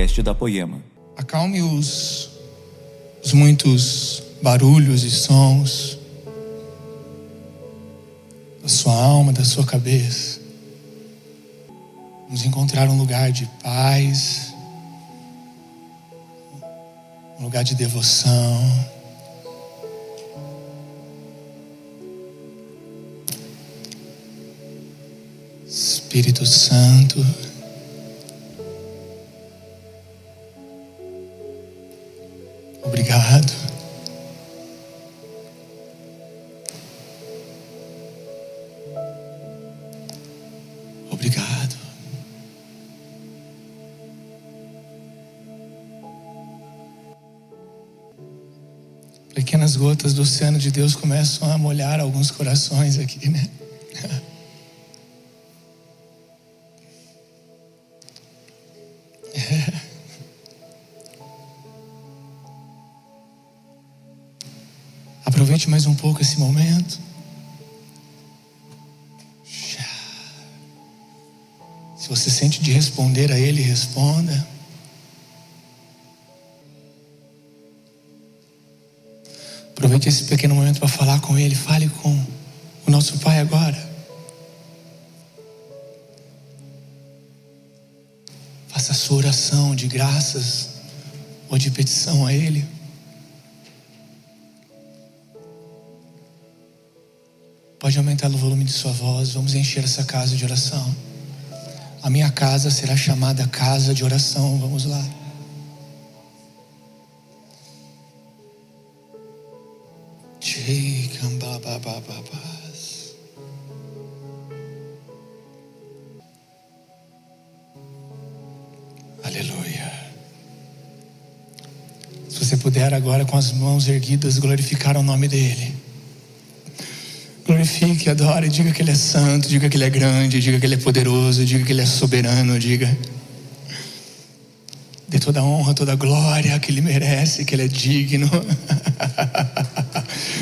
podcast da Poema. Acalme os, os muitos barulhos e sons da sua alma, da sua cabeça. Vamos encontrar um lugar de paz, um lugar de devoção. Espírito Santo. Gotas do oceano de Deus começam a molhar alguns corações aqui, né? Aproveite mais um pouco esse momento. Se você sente de responder a Ele, responda. Aproveite esse pequeno momento para falar com Ele. Fale com o nosso Pai agora. Faça a sua oração de graças ou de petição a Ele. Pode aumentar o volume de sua voz. Vamos encher essa casa de oração. A minha casa será chamada casa de oração. Vamos lá. Aleluia. Se você puder agora com as mãos erguidas glorificar o nome dele. Glorifique, adore, diga que Ele é santo, diga que Ele é grande, diga que Ele é poderoso, diga que Ele é soberano, diga. Dê toda a honra, toda a glória que Ele merece, que Ele é digno.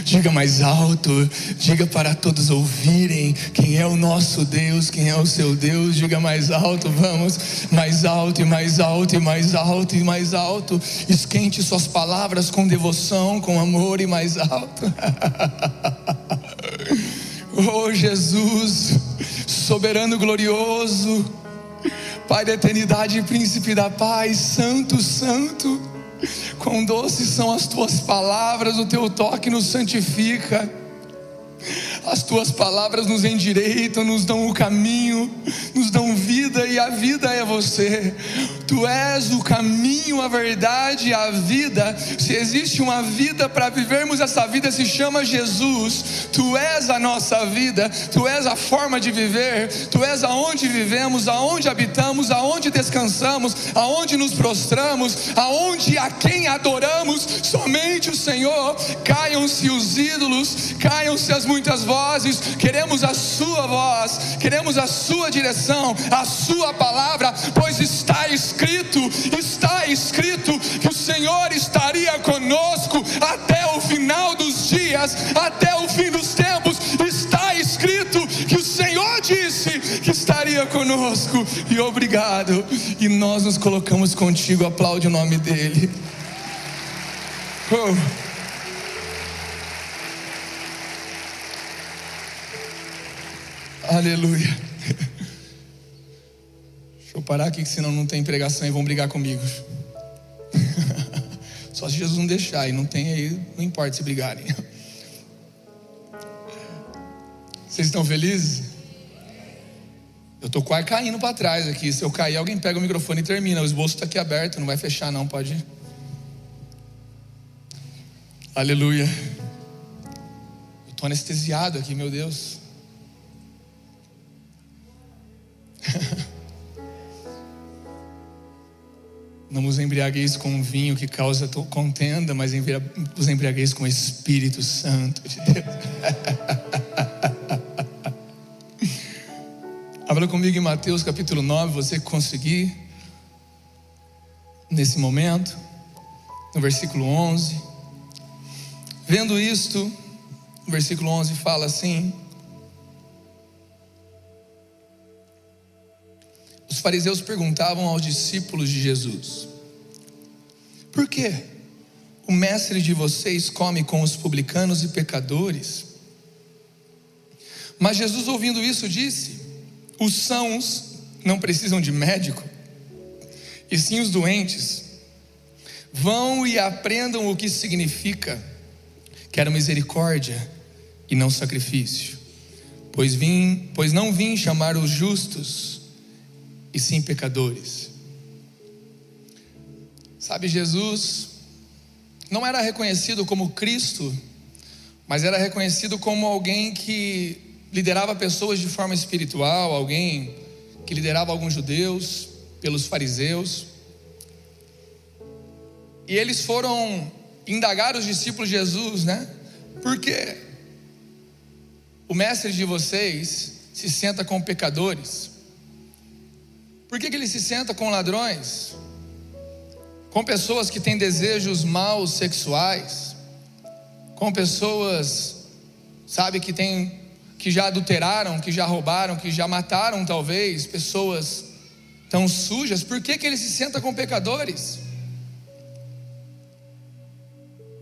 diga mais alto, diga para todos ouvirem quem é o nosso Deus, quem é o seu Deus, diga mais alto, vamos, mais alto e mais alto e mais alto e mais alto. Esquente suas palavras com devoção, com amor e mais alto. Oh Jesus, soberano glorioso, Pai da eternidade, príncipe da paz, santo, santo, quão doces são as tuas palavras, o teu toque nos santifica. As tuas palavras nos endireitam, nos dão o caminho, nos dão vida e a vida é você. Tu és o caminho, a verdade e a vida. Se existe uma vida para vivermos essa vida, se chama Jesus. Tu és a nossa vida, tu és a forma de viver, tu és aonde vivemos, aonde habitamos, aonde descansamos, aonde nos prostramos, aonde a quem adoramos, somente o Senhor. Caiam-se os ídolos, caiam-se as muitas vozes, queremos a Sua voz, queremos a Sua direção, a Sua palavra, pois está escrito, está escrito que o Senhor estaria conosco até o final dos dias, até o fim dos tempos, está escrito que o Senhor disse que estaria conosco, e obrigado, e nós nos colocamos contigo, aplaude o nome dEle. Oh. Aleluia. Deixa eu parar aqui, senão não tem pregação e vão brigar comigo. Só se Jesus não deixar, e não tem aí, não importa se brigarem. Vocês estão felizes? Eu estou quase caindo para trás aqui. Se eu cair, alguém pega o microfone e termina. O esboço está aqui aberto, não vai fechar, não, pode ir. Aleluia. Eu estou anestesiado aqui, meu Deus. Não vos embriagueis com vinho que causa contenda, mas vos embriagueis com o Espírito Santo de Deus. Abra comigo em Mateus capítulo 9, você conseguir, nesse momento, no versículo 11. Vendo isto, o versículo 11 fala assim: os fariseus perguntavam aos discípulos de Jesus: Por que o mestre de vocês come com os publicanos e pecadores? Mas Jesus, ouvindo isso, disse: Os sãos não precisam de médico, e sim os doentes. Vão e aprendam o que significa: quero misericórdia e não sacrifício, pois vim, pois não vim chamar os justos, e sim pecadores. Sabe, Jesus não era reconhecido como Cristo, mas era reconhecido como alguém que liderava pessoas de forma espiritual, alguém que liderava alguns judeus pelos fariseus. E eles foram indagar os discípulos de Jesus, né? Porque o mestre de vocês se senta com pecadores. Por que, que ele se senta com ladrões? Com pessoas que têm desejos maus sexuais? Com pessoas, sabe, que têm que já adulteraram, que já roubaram, que já mataram talvez, pessoas tão sujas, por que, que ele se senta com pecadores?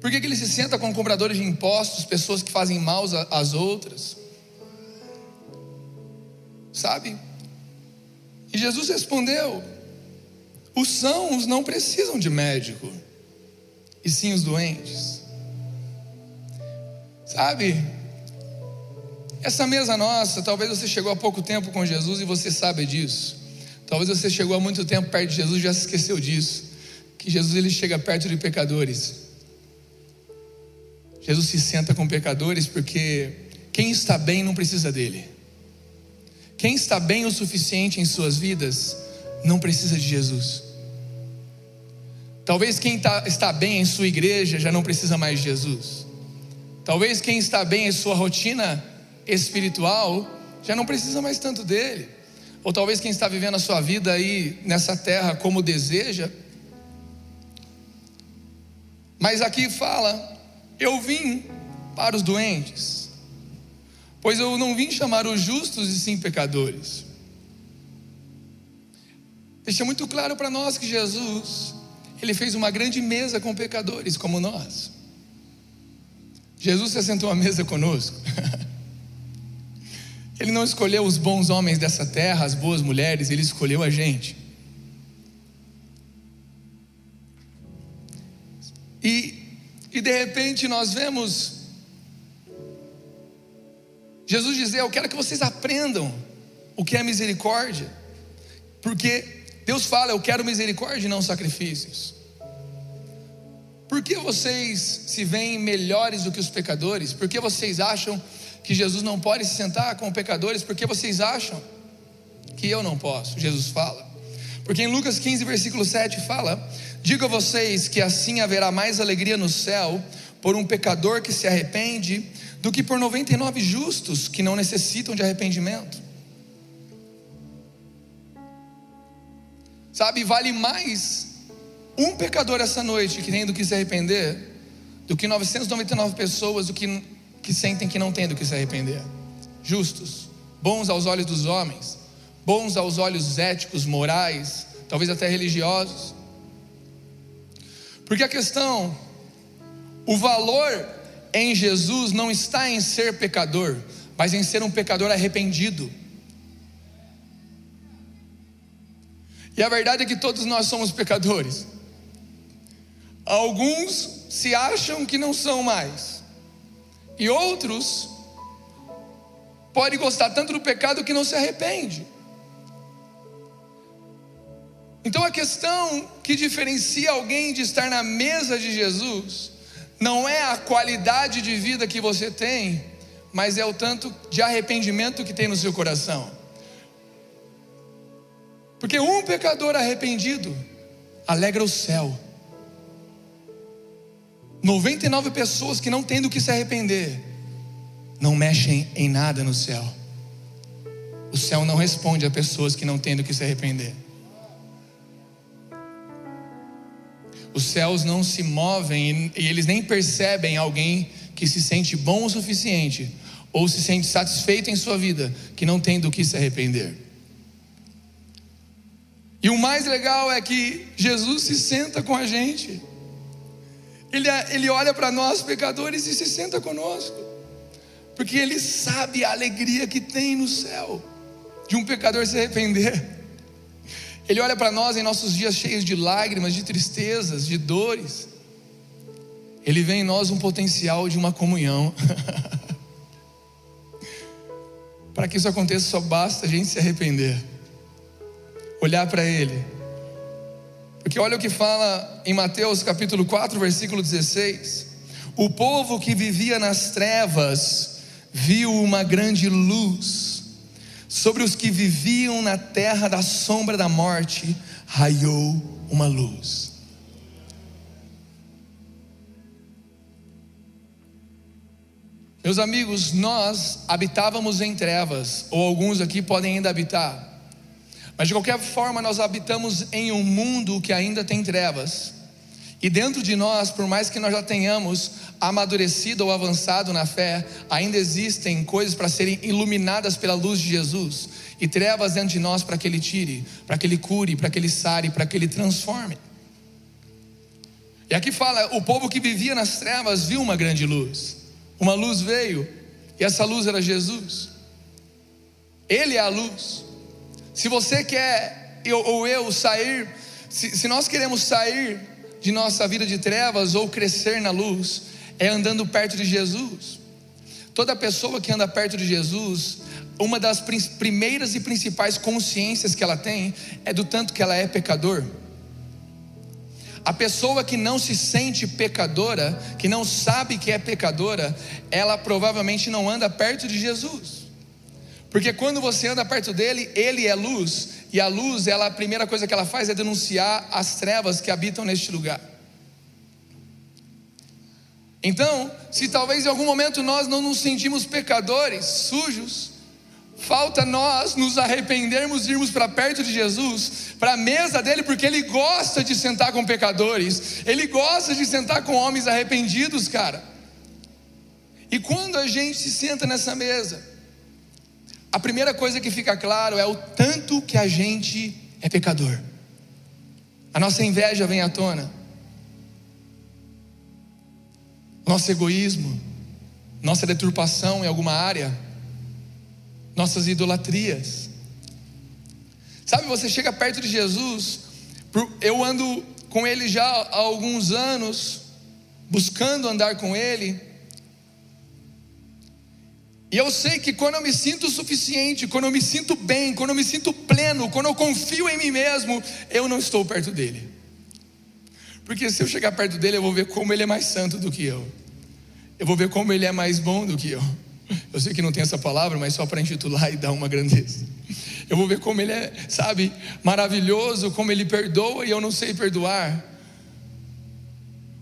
Por que, que ele se senta com cobradores de impostos, pessoas que fazem mal às outras? Sabe? E Jesus respondeu: os sãos não precisam de médico, e sim os doentes. Sabe? Essa mesa nossa, talvez você chegou há pouco tempo com Jesus e você sabe disso. Talvez você chegou há muito tempo perto de Jesus e já se esqueceu disso. Que Jesus ele chega perto de pecadores. Jesus se senta com pecadores porque quem está bem não precisa dele. Quem está bem o suficiente em suas vidas não precisa de Jesus. Talvez quem tá, está bem em sua igreja já não precisa mais de Jesus. Talvez quem está bem em sua rotina espiritual já não precisa mais tanto dele. Ou talvez quem está vivendo a sua vida aí nessa terra como deseja. Mas aqui fala: Eu vim para os doentes, pois eu não vim chamar os justos e sim pecadores. Deixa muito claro para nós que Jesus, ele fez uma grande mesa com pecadores como nós. Jesus se sentou à mesa conosco. Ele não escolheu os bons homens dessa terra, as boas mulheres, ele escolheu a gente. E, e de repente nós vemos Jesus dizer: Eu quero que vocês aprendam o que é misericórdia, porque Deus fala: Eu quero misericórdia e não sacrifícios. Por que vocês se veem melhores do que os pecadores? Por que vocês acham que Jesus não pode se sentar com pecadores, porque vocês acham que eu não posso? Jesus fala. Porque em Lucas 15, versículo 7 fala: Digo a vocês que assim haverá mais alegria no céu por um pecador que se arrepende do que por 99 justos que não necessitam de arrependimento. Sabe, vale mais um pecador essa noite que tem do que se arrepender do que 999 pessoas do que que sentem que não têm do que se arrepender. Justos, bons aos olhos dos homens, bons aos olhos éticos, morais, talvez até religiosos. Porque a questão, o valor em Jesus não está em ser pecador, mas em ser um pecador arrependido. E a verdade é que todos nós somos pecadores. Alguns se acham que não são mais. E outros podem gostar tanto do pecado que não se arrepende. Então a questão que diferencia alguém de estar na mesa de Jesus não é a qualidade de vida que você tem, mas é o tanto de arrependimento que tem no seu coração. Porque um pecador arrependido alegra o céu. 99 pessoas que não têm do que se arrepender, não mexem em nada no céu. O céu não responde a pessoas que não têm do que se arrepender. Os céus não se movem e eles nem percebem alguém que se sente bom o suficiente ou se sente satisfeito em sua vida, que não tem do que se arrepender. E o mais legal é que Jesus se senta com a gente. Ele, ele olha para nós, pecadores, e se senta conosco. Porque ele sabe a alegria que tem no céu de um pecador se arrepender. Ele olha para nós em nossos dias cheios de lágrimas, de tristezas, de dores. Ele vê em nós um potencial de uma comunhão. para que isso aconteça, só basta a gente se arrepender, olhar para Ele. Porque olha o que fala em Mateus capítulo 4, versículo 16: O povo que vivia nas trevas viu uma grande luz Sobre os que viviam na terra da sombra da morte, raiou uma luz. Meus amigos, nós habitávamos em trevas, ou alguns aqui podem ainda habitar, mas de qualquer forma nós habitamos em um mundo que ainda tem trevas. E dentro de nós, por mais que nós já tenhamos amadurecido ou avançado na fé, ainda existem coisas para serem iluminadas pela luz de Jesus e trevas dentro de nós para que Ele tire, para que Ele cure, para que Ele sare, para que Ele transforme. E aqui fala: o povo que vivia nas trevas viu uma grande luz, uma luz veio, e essa luz era Jesus. Ele é a luz. Se você quer, eu, ou eu, sair, se, se nós queremos sair de nossa vida de trevas ou crescer na luz, é andando perto de Jesus. Toda pessoa que anda perto de Jesus, uma das primeiras e principais consciências que ela tem é do tanto que ela é pecador. A pessoa que não se sente pecadora, que não sabe que é pecadora, ela provavelmente não anda perto de Jesus. Porque quando você anda perto dele, ele é luz, e a luz, ela, a primeira coisa que ela faz é denunciar as trevas que habitam neste lugar. Então, se talvez em algum momento nós não nos sentimos pecadores, sujos, falta nós nos arrependermos e irmos para perto de Jesus, para a mesa dele, porque ele gosta de sentar com pecadores, ele gosta de sentar com homens arrependidos, cara. E quando a gente se senta nessa mesa, a primeira coisa que fica claro é o tanto que a gente é pecador. A nossa inveja vem à tona. Nosso egoísmo, nossa deturpação em alguma área, nossas idolatrias. Sabe, você chega perto de Jesus, eu ando com ele já há alguns anos, buscando andar com ele, e eu sei que quando eu me sinto suficiente, quando eu me sinto bem, quando eu me sinto pleno, quando eu confio em mim mesmo, eu não estou perto dele. Porque se eu chegar perto dele, eu vou ver como ele é mais santo do que eu. Eu vou ver como ele é mais bom do que eu. Eu sei que não tem essa palavra, mas só para intitular e dar uma grandeza. Eu vou ver como ele é, sabe, maravilhoso, como ele perdoa e eu não sei perdoar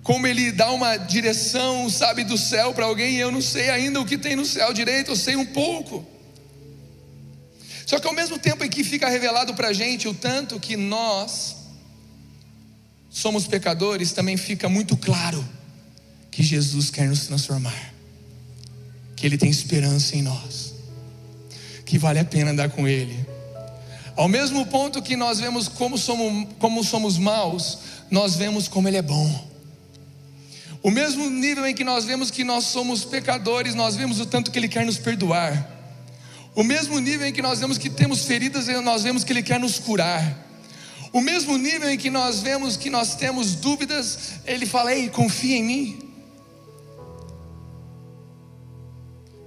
como ele dá uma direção, sabe, do céu para alguém, e eu não sei ainda o que tem no céu direito, eu sei um pouco. Só que ao mesmo tempo em que fica revelado para a gente o tanto que nós somos pecadores, também fica muito claro que Jesus quer nos transformar, que Ele tem esperança em nós, que vale a pena andar com Ele. Ao mesmo ponto que nós vemos como somos, como somos maus, nós vemos como Ele é bom. O mesmo nível em que nós vemos que nós somos pecadores, nós vemos o tanto que Ele quer nos perdoar. O mesmo nível em que nós vemos que temos feridas, nós vemos que Ele quer nos curar. O mesmo nível em que nós vemos que nós temos dúvidas, Ele fala: Ei, confia em mim.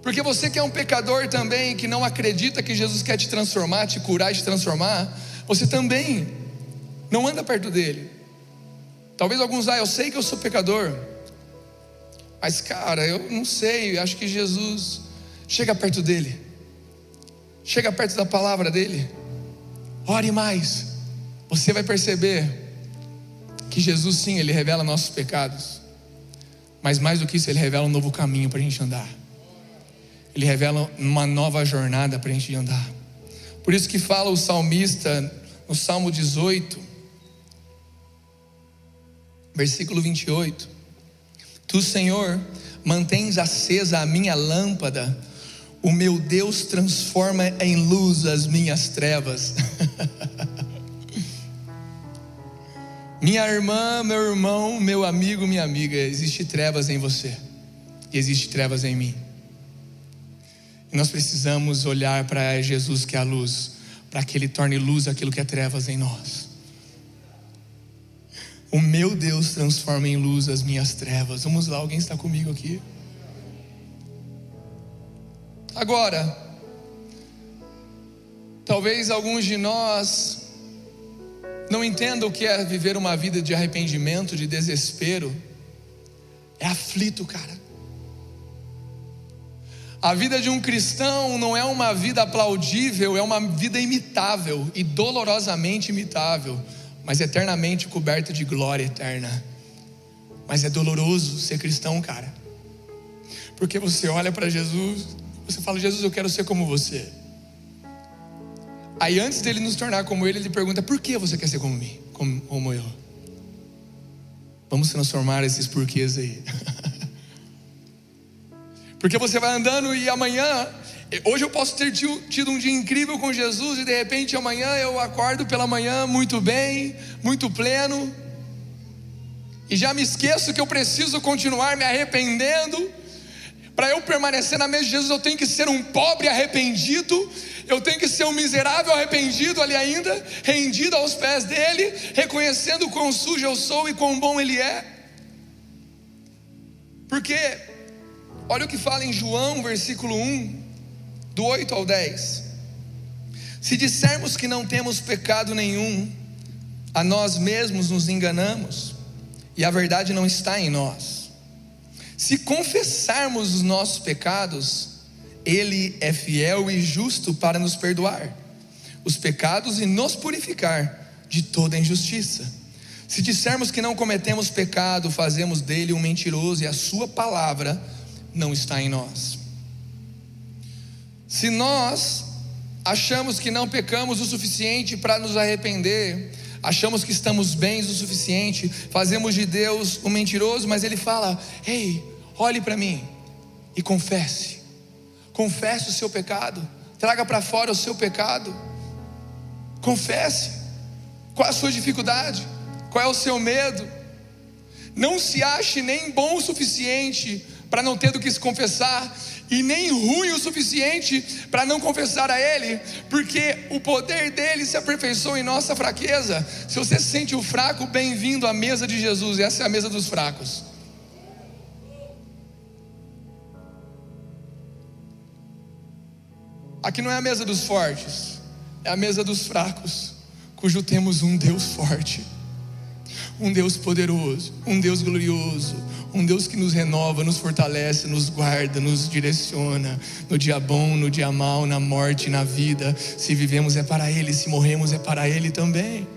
Porque você que é um pecador também, que não acredita que Jesus quer te transformar, te curar, te transformar, você também não anda perto dele. Talvez alguns, ah, eu sei que eu sou pecador, mas, cara, eu não sei, acho que Jesus chega perto dele, chega perto da palavra dele, ore mais, você vai perceber que Jesus, sim, ele revela nossos pecados, mas mais do que isso, ele revela um novo caminho para a gente andar, ele revela uma nova jornada para a gente andar. Por isso que fala o salmista no Salmo 18, versículo 28. Tu, Senhor, mantens acesa a minha lâmpada, o meu Deus transforma em luz as minhas trevas. Minha irmã, meu irmão, meu amigo, minha amiga, existe trevas em você. E existe trevas em mim. E nós precisamos olhar para Jesus que é a luz, para que ele torne luz aquilo que é trevas em nós. O meu Deus transforma em luz as minhas trevas. Vamos lá, alguém está comigo aqui? Agora, talvez alguns de nós não entendam o que é viver uma vida de arrependimento, de desespero. É aflito, cara. A vida de um cristão não é uma vida aplaudível, é uma vida imitável e dolorosamente imitável, mas eternamente coberta de glória eterna. Mas é doloroso ser cristão, cara. Porque você olha para Jesus você fala, Jesus, eu quero ser como você. Aí antes dele nos tornar como ele, ele pergunta: por que você quer ser como mim, como, como eu? Vamos transformar esses porquês aí. Porque você vai andando e amanhã, hoje eu posso ter tido um dia incrível com Jesus e de repente amanhã eu acordo pela manhã muito bem, muito pleno, e já me esqueço que eu preciso continuar me arrependendo. Para eu permanecer na mesa de Jesus, eu tenho que ser um pobre arrependido, eu tenho que ser um miserável arrependido ali ainda, rendido aos pés dele, reconhecendo quão sujo eu sou e quão bom ele é. Porque, olha o que fala em João, versículo 1, do 8 ao 10. Se dissermos que não temos pecado nenhum, a nós mesmos nos enganamos, e a verdade não está em nós. Se confessarmos os nossos pecados, Ele é fiel e justo para nos perdoar os pecados e nos purificar de toda injustiça. Se dissermos que não cometemos pecado, fazemos dele um mentiroso e a Sua palavra não está em nós. Se nós achamos que não pecamos o suficiente para nos arrepender, achamos que estamos bens o suficiente, fazemos de Deus um mentiroso, mas Ele fala: Ei, olhe para mim e confesse, confesse o seu pecado, traga para fora o seu pecado, confesse, qual a sua dificuldade, qual é o seu medo, não se ache nem bom o suficiente para não ter do que se confessar, e nem ruim o suficiente para não confessar a Ele, porque o poder dele se aperfeiçoa em nossa fraqueza. Se você se sente o fraco, bem-vindo à mesa de Jesus, essa é a mesa dos fracos. Aqui não é a mesa dos fortes, é a mesa dos fracos, cujo temos um Deus forte, um Deus poderoso, um Deus glorioso, um Deus que nos renova, nos fortalece, nos guarda, nos direciona no dia bom, no dia mal, na morte, na vida. Se vivemos é para Ele, se morremos é para Ele também.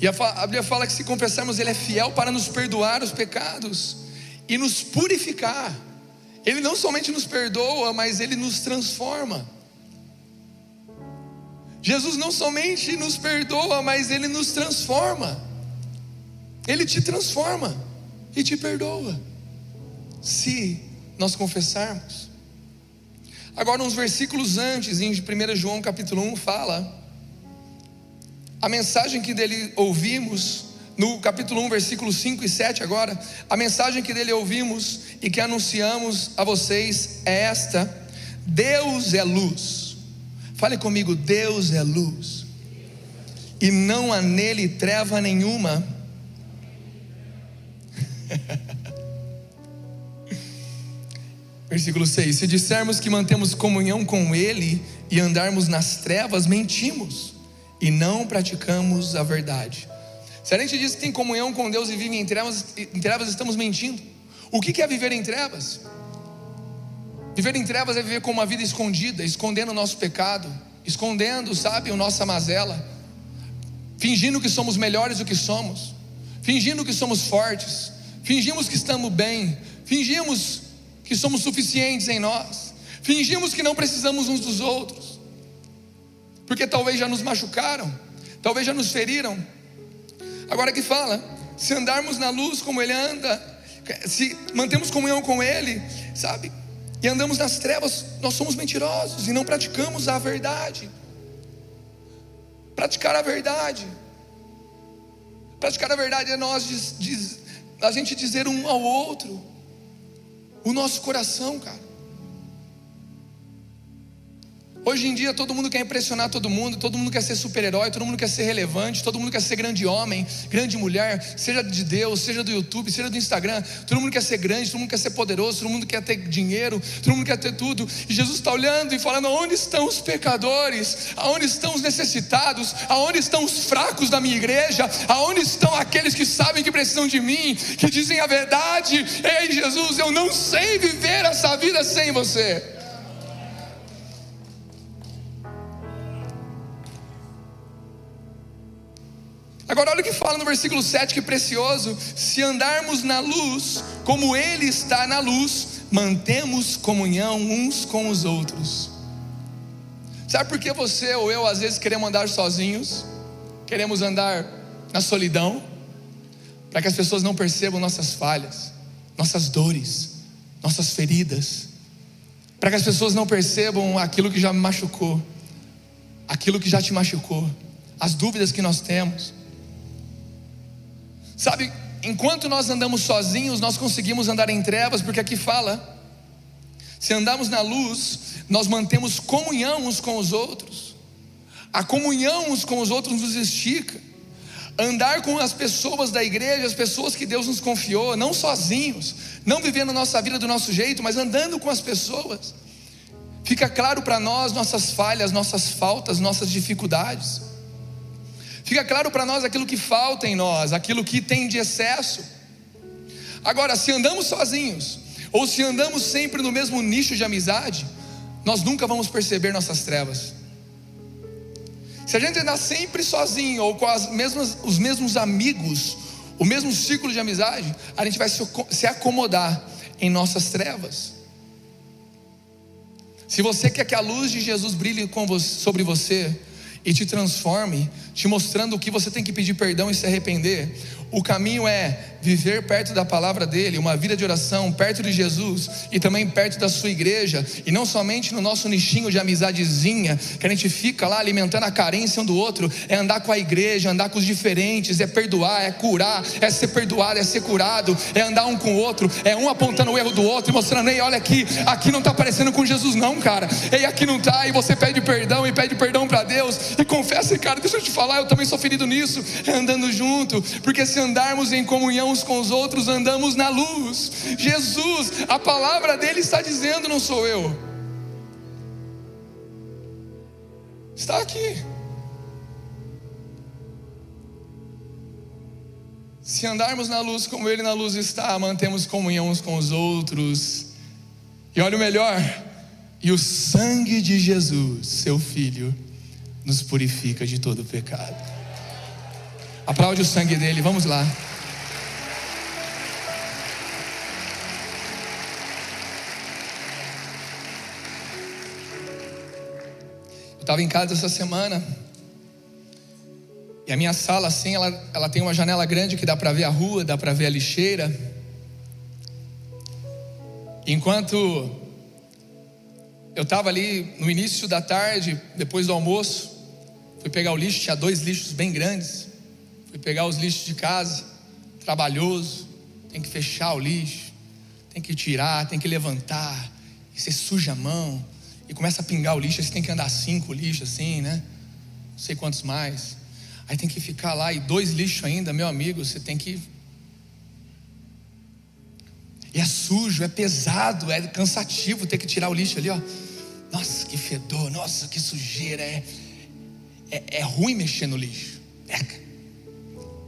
E a Bíblia fala que se confessarmos, Ele é fiel para nos perdoar os pecados e nos purificar. Ele não somente nos perdoa, mas Ele nos transforma. Jesus não somente nos perdoa, mas Ele nos transforma. Ele te transforma e te perdoa, se nós confessarmos. Agora, uns versículos antes, em 1 João capítulo 1, fala a mensagem que dele ouvimos, no capítulo 1, versículos 5 e 7 agora, a mensagem que dele ouvimos e que anunciamos a vocês é esta: Deus é luz. Fale comigo, Deus é luz. E não há nele treva nenhuma. Versículo 6: Se dissermos que mantemos comunhão com Ele e andarmos nas trevas, mentimos e não praticamos a verdade. Se a gente diz que tem comunhão com Deus e vive em trevas, em trevas estamos mentindo. O que é viver em trevas? Viver em trevas é viver com uma vida escondida, escondendo o nosso pecado, escondendo, sabe, a nossa mazela, fingindo que somos melhores do que somos, fingindo que somos fortes, fingimos que estamos bem, fingimos que somos suficientes em nós, fingimos que não precisamos uns dos outros, porque talvez já nos machucaram, talvez já nos feriram. Agora que fala, se andarmos na luz como Ele anda, se mantemos comunhão com Ele, sabe, e andamos nas trevas, nós somos mentirosos e não praticamos a verdade. Praticar a verdade. Praticar a verdade é nós diz, diz, a gente dizer um ao outro o nosso coração, cara. Hoje em dia todo mundo quer impressionar todo mundo, todo mundo quer ser super-herói, todo mundo quer ser relevante, todo mundo quer ser grande homem, grande mulher, seja de Deus, seja do YouTube, seja do Instagram, todo mundo quer ser grande, todo mundo quer ser poderoso, todo mundo quer ter dinheiro, todo mundo quer ter tudo. E Jesus está olhando e falando: aonde estão os pecadores? Aonde estão os necessitados? Aonde estão os fracos da minha igreja? Aonde estão aqueles que sabem que precisam de mim, que dizem a verdade? Ei, Jesus, eu não sei viver essa vida sem você. Agora, olha o que fala no versículo 7, que precioso: se andarmos na luz, como Ele está na luz, mantemos comunhão uns com os outros. Sabe por que você ou eu às vezes queremos andar sozinhos, queremos andar na solidão, para que as pessoas não percebam nossas falhas, nossas dores, nossas feridas, para que as pessoas não percebam aquilo que já me machucou, aquilo que já te machucou, as dúvidas que nós temos. Sabe, enquanto nós andamos sozinhos, nós conseguimos andar em trevas, porque aqui fala: se andamos na luz, nós mantemos comunhão uns com os outros. A comunhão uns com os outros nos estica. Andar com as pessoas da igreja, as pessoas que Deus nos confiou, não sozinhos, não vivendo a nossa vida do nosso jeito, mas andando com as pessoas. Fica claro para nós nossas falhas, nossas faltas, nossas dificuldades. Fica claro para nós aquilo que falta em nós, aquilo que tem de excesso. Agora, se andamos sozinhos, ou se andamos sempre no mesmo nicho de amizade, nós nunca vamos perceber nossas trevas. Se a gente andar sempre sozinho ou com as mesmas, os mesmos amigos, o mesmo círculo de amizade, a gente vai se acomodar em nossas trevas. Se você quer que a luz de Jesus brilhe você, sobre você e te transforme, te mostrando o que você tem que pedir perdão e se arrepender. O caminho é viver perto da palavra dele, uma vida de oração, perto de Jesus e também perto da sua igreja, e não somente no nosso nichinho de amizadezinha, que a gente fica lá alimentando a carência um do outro, é andar com a igreja, andar com os diferentes, é perdoar, é curar, é ser perdoado, é ser curado, é andar um com o outro, é um apontando o erro do outro e mostrando, ei, olha aqui, aqui não está parecendo com Jesus, não, cara, ei, aqui não está, e você pede perdão e pede perdão para Deus. E confessa, cara, deixa eu te falar, eu também sou ferido nisso, é andando junto, porque se andarmos em comunhão uns com os outros, andamos na luz. Jesus, a palavra dele está dizendo, não sou eu. Está aqui. Se andarmos na luz como Ele na luz está, mantemos comunhão uns com os outros. E olha o melhor: e o sangue de Jesus, seu Filho, nos purifica de todo pecado. Aplaude o sangue dele, vamos lá. Eu estava em casa essa semana. E a minha sala, assim, ela, ela tem uma janela grande que dá para ver a rua, dá para ver a lixeira. Enquanto eu estava ali no início da tarde, depois do almoço, fui pegar o lixo, tinha dois lixos bem grandes. Fui pegar os lixos de casa, trabalhoso, tem que fechar o lixo, tem que tirar, tem que levantar, e você suja a mão, e começa a pingar o lixo, aí você tem que andar cinco lixos assim, né? Não sei quantos mais. Aí tem que ficar lá, e dois lixos ainda, meu amigo, você tem que. E é sujo, é pesado, é cansativo ter que tirar o lixo ali, ó. Nossa, que fedor, nossa, que sujeira, é, é, é ruim mexer no lixo. É.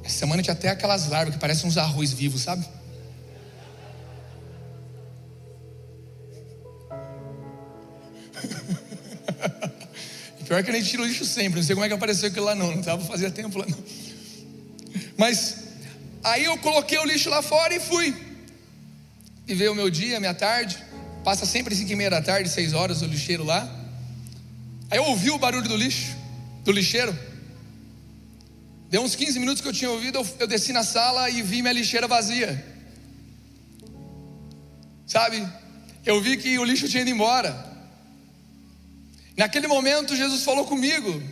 Essa semana tinha até aquelas larvas que parecem uns arroz vivos, sabe? pior que a gente tira o lixo sempre. Não sei como é que apareceu aquilo lá, não. Não estava fazia tempo lá, não. Mas aí eu coloquei o lixo lá fora e fui. E veio o meu dia, minha tarde. Passa sempre 5 e meia da tarde, 6 horas, o lixeiro lá. Aí eu ouvi o barulho do lixo, do lixeiro. Deu uns 15 minutos que eu tinha ouvido, eu, desci na sala e vi minha lixeira vazia. Sabe? Eu vi que o lixo tinha ido embora. Naquele momento, Jesus falou comigo: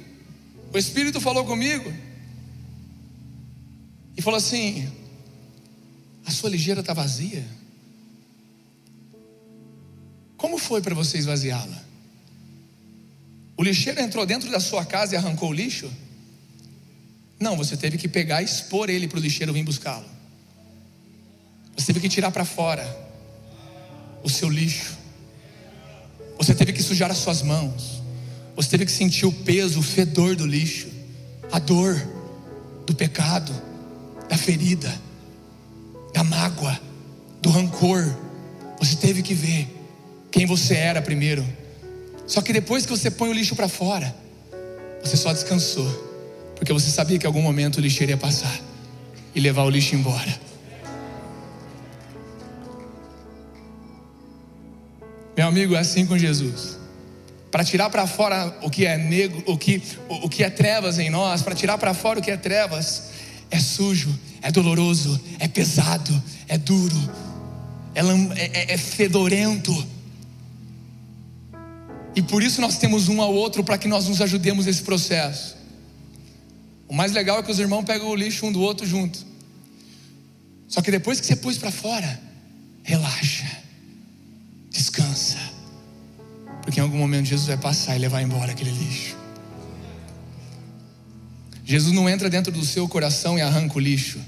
O Espírito falou comigo e falou assim: a sua ligeira está vazia. Como foi para você esvaziá-la? O lixeiro entrou dentro da sua casa e arrancou o lixo? Não, você teve que pegar e expor ele para o lixeiro vir buscá-lo. Você teve que tirar para fora o seu lixo. Você teve que sujar as suas mãos. Você teve que sentir o peso, o fedor do lixo, a dor do pecado, da ferida, da mágoa, do rancor. Você teve que ver quem você era primeiro. Só que depois que você põe o lixo para fora, você só descansou, porque você sabia que em algum momento o lixeiro ia passar e levar o lixo embora. Meu amigo, é assim com Jesus. Para tirar para fora o que é negro, o que, o, o que é trevas em nós, para tirar para fora o que é trevas, é sujo, é doloroso, é pesado, é duro, é, é, é fedorento. E por isso nós temos um ao outro para que nós nos ajudemos nesse processo. O mais legal é que os irmãos pegam o lixo um do outro junto. Só que depois que você pôs para fora, relaxa descansa, porque em algum momento Jesus vai passar e levar embora aquele lixo. Jesus não entra dentro do seu coração e arranca o lixo,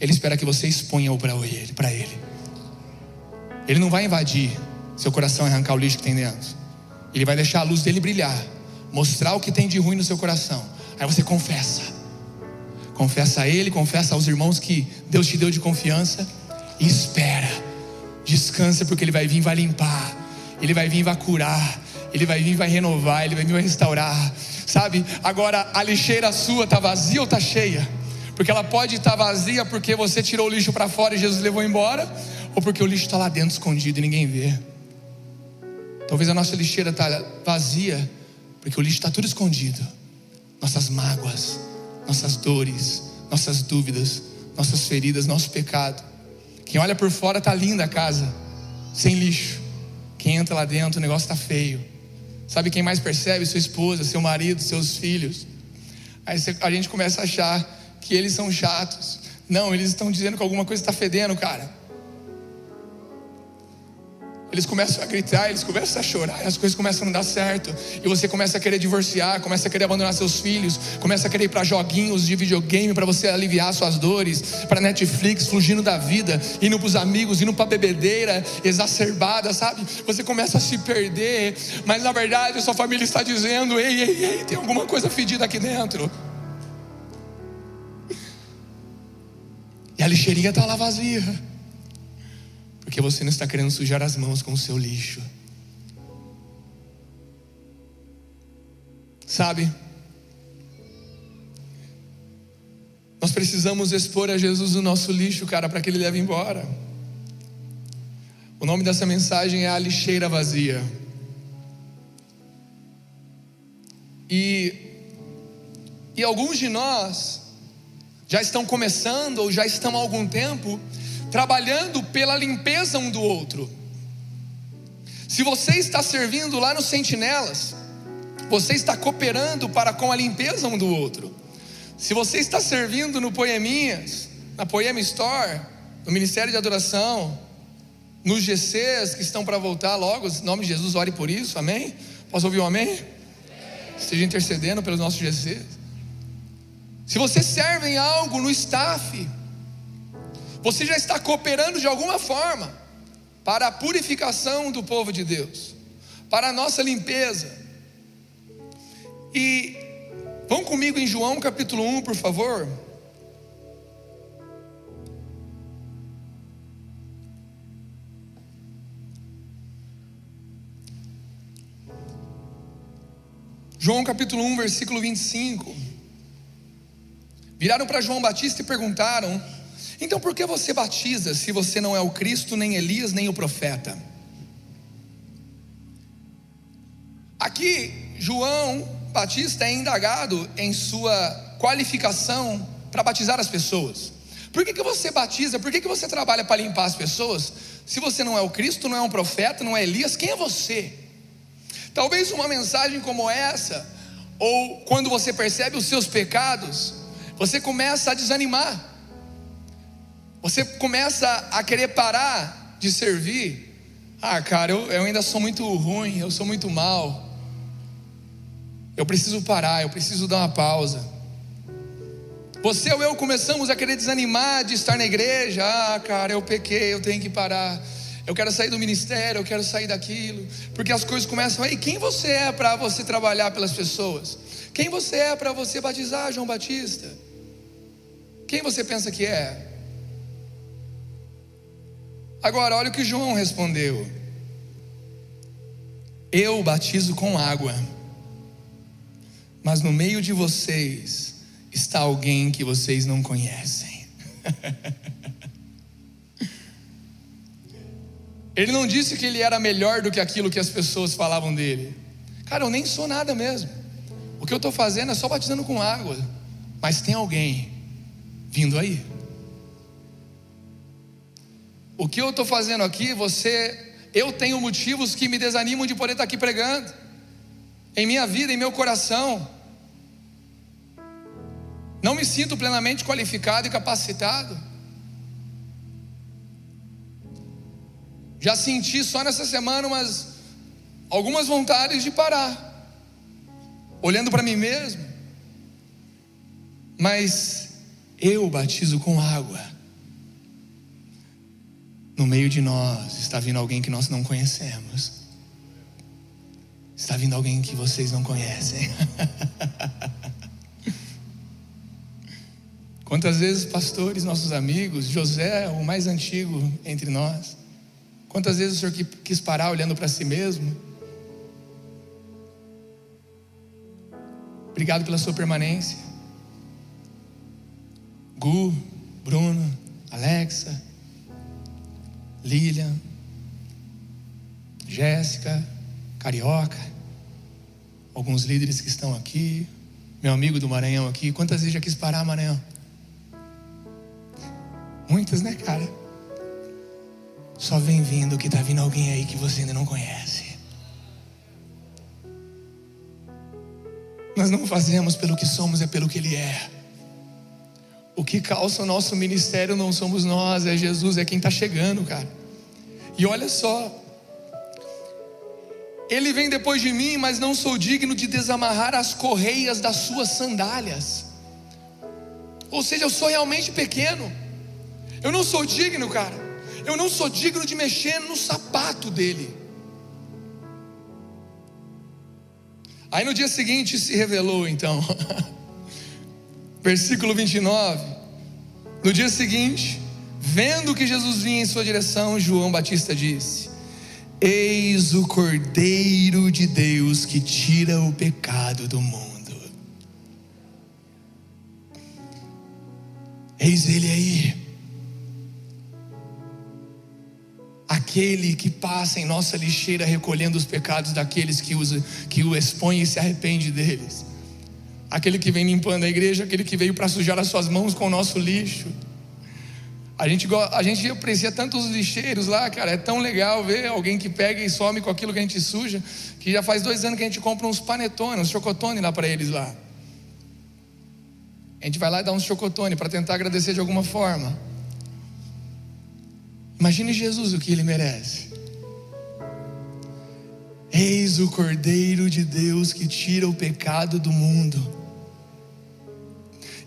ele espera que você exponha-o para ele. Ele não vai invadir seu coração e arrancar o lixo que tem dentro. Ele vai deixar a luz dele brilhar, mostrar o que tem de ruim no seu coração. Aí você confessa. Confessa a ele, confessa aos irmãos que Deus te deu de confiança e espera Descansa porque Ele vai vir e vai limpar. Ele vai vir e vai curar. Ele vai vir e vai renovar. Ele vai vir e vai restaurar. Sabe? Agora a lixeira sua está vazia ou está cheia? Porque ela pode estar tá vazia porque você tirou o lixo para fora e Jesus levou embora, ou porque o lixo está lá dentro escondido e ninguém vê. Talvez a nossa lixeira está vazia porque o lixo está tudo escondido. Nossas mágoas, nossas dores, nossas dúvidas, nossas feridas, nosso pecado. Quem olha por fora tá linda a casa, sem lixo. Quem entra lá dentro, o negócio tá feio. Sabe quem mais percebe? Sua esposa, seu marido, seus filhos. Aí a gente começa a achar que eles são chatos. Não, eles estão dizendo que alguma coisa está fedendo, cara. Eles começam a gritar, eles começam a chorar, as coisas começam a não dar certo. E você começa a querer divorciar, começa a querer abandonar seus filhos, começa a querer ir para joguinhos de videogame para você aliviar suas dores, para Netflix, fugindo da vida, indo para os amigos, indo para bebedeira exacerbada, sabe? Você começa a se perder, mas na verdade a sua família está dizendo: ei, ei, ei, tem alguma coisa fedida aqui dentro. E a lixeirinha está lá vazia. Porque você não está querendo sujar as mãos com o seu lixo. Sabe? Nós precisamos expor a Jesus o nosso lixo, cara, para que ele leve embora. O nome dessa mensagem é A Lixeira Vazia. E, e alguns de nós já estão começando ou já estão há algum tempo trabalhando pela limpeza um do outro. Se você está servindo lá nos sentinelas, você está cooperando para com a limpeza um do outro. Se você está servindo no Poeminhas, na Poema Store, no Ministério de Adoração, nos GCs que estão para voltar logo, em nome de Jesus, ore por isso, amém? Posso ouvir um amém? Esteja intercedendo pelos nossos GCs. Se você serve em algo no staff, você já está cooperando de alguma forma para a purificação do povo de Deus, para a nossa limpeza. E vão comigo em João capítulo 1, por favor. João capítulo 1, versículo 25. Viraram para João Batista e perguntaram: então por que você batiza se você não é o Cristo, nem Elias, nem o profeta? Aqui, João Batista é indagado em sua qualificação para batizar as pessoas. Por que, que você batiza? Por que, que você trabalha para limpar as pessoas? Se você não é o Cristo, não é um profeta, não é Elias, quem é você? Talvez uma mensagem como essa ou quando você percebe os seus pecados, você começa a desanimar. Você começa a querer parar de servir. Ah, cara, eu, eu ainda sou muito ruim, eu sou muito mal. Eu preciso parar, eu preciso dar uma pausa. Você ou eu começamos a querer desanimar de estar na igreja. Ah, cara, eu pequei, eu tenho que parar. Eu quero sair do ministério, eu quero sair daquilo. Porque as coisas começam aí. Quem você é para você trabalhar pelas pessoas? Quem você é para você batizar João Batista? Quem você pensa que é? Agora, olha o que João respondeu: Eu batizo com água, mas no meio de vocês está alguém que vocês não conhecem. Ele não disse que ele era melhor do que aquilo que as pessoas falavam dele. Cara, eu nem sou nada mesmo. O que eu estou fazendo é só batizando com água. Mas tem alguém vindo aí. O que eu estou fazendo aqui, você. Eu tenho motivos que me desanimam de poder estar aqui pregando. Em minha vida, em meu coração. Não me sinto plenamente qualificado e capacitado. Já senti só nessa semana umas algumas vontades de parar. Olhando para mim mesmo. Mas eu batizo com água. No meio de nós está vindo alguém que nós não conhecemos. Está vindo alguém que vocês não conhecem. Quantas vezes pastores, nossos amigos, José, o mais antigo entre nós, Quantas vezes o Senhor quis parar olhando para si mesmo? Obrigado pela sua permanência. Gu, Bruno, Alexa, Lilian, Jéssica, Carioca, alguns líderes que estão aqui, meu amigo do Maranhão aqui. Quantas vezes já quis parar, Maranhão? Muitas, né, cara? Só vem vindo que está vindo alguém aí que você ainda não conhece. Nós não fazemos pelo que somos, é pelo que Ele é. O que calça o nosso ministério não somos nós, é Jesus, é quem está chegando, cara. E olha só, Ele vem depois de mim, mas não sou digno de desamarrar as correias das suas sandálias. Ou seja, eu sou realmente pequeno. Eu não sou digno, cara. Eu não sou digno de mexer no sapato dele. Aí no dia seguinte se revelou então. Versículo 29. No dia seguinte, vendo que Jesus vinha em sua direção, João Batista disse: Eis o Cordeiro de Deus que tira o pecado do mundo. Eis ele aí aquele que passa em nossa lixeira recolhendo os pecados daqueles que, usa, que o expõe e se arrepende deles. Aquele que vem limpando a igreja, aquele que veio para sujar as suas mãos com o nosso lixo. A gente, a gente aprecia tanto os lixeiros lá, cara. É tão legal ver alguém que pega e some com aquilo que a gente suja, que já faz dois anos que a gente compra uns panetones, uns chocotone lá para eles lá. A gente vai lá e dá uns chocotone para tentar agradecer de alguma forma. Imagine Jesus o que ele merece. Eis o Cordeiro de Deus que tira o pecado do mundo.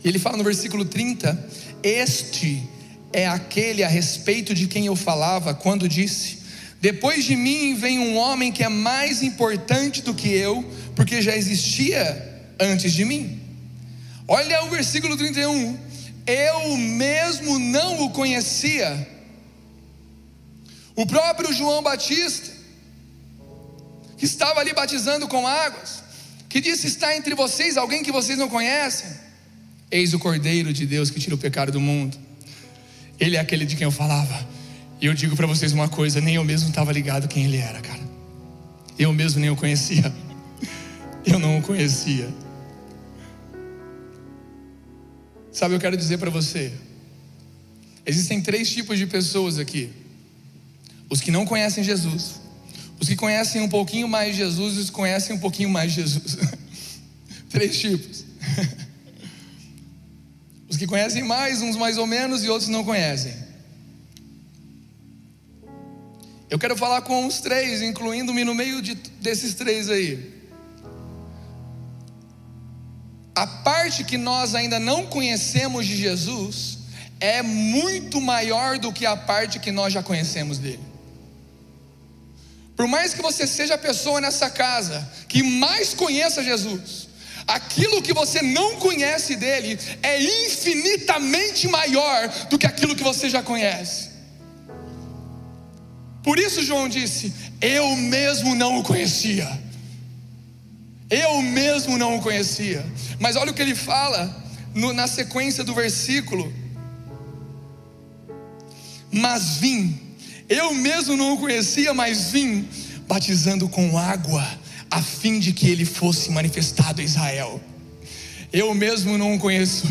E ele fala no versículo 30: Este é aquele a respeito de quem eu falava quando disse: Depois de mim vem um homem que é mais importante do que eu, porque já existia antes de mim. Olha o versículo 31. Eu mesmo não o conhecia o próprio João Batista, que estava ali batizando com águas, que disse: Está entre vocês alguém que vocês não conhecem. Eis o Cordeiro de Deus que tira o pecado do mundo. Ele é aquele de quem eu falava. E eu digo para vocês uma coisa: nem eu mesmo estava ligado quem ele era, cara. Eu mesmo nem o conhecia. Eu não o conhecia. Sabe, eu quero dizer para você: existem três tipos de pessoas aqui os que não conhecem Jesus, os que conhecem um pouquinho mais Jesus os que conhecem um pouquinho mais Jesus. Três tipos. Que conhecem mais, uns mais ou menos e outros não conhecem. Eu quero falar com os três, incluindo-me no meio de, desses três aí. A parte que nós ainda não conhecemos de Jesus é muito maior do que a parte que nós já conhecemos dele. Por mais que você seja a pessoa nessa casa que mais conheça Jesus, aquilo que você não conhece dele é infinitamente maior do que aquilo que você já conhece. Por isso João disse: Eu mesmo não o conhecia. Eu mesmo não o conhecia. Mas olha o que ele fala no, na sequência do versículo. Mas vim, eu mesmo não o conhecia, mas vim batizando com água a fim de que ele fosse manifestado a Israel. Eu mesmo não o conheço,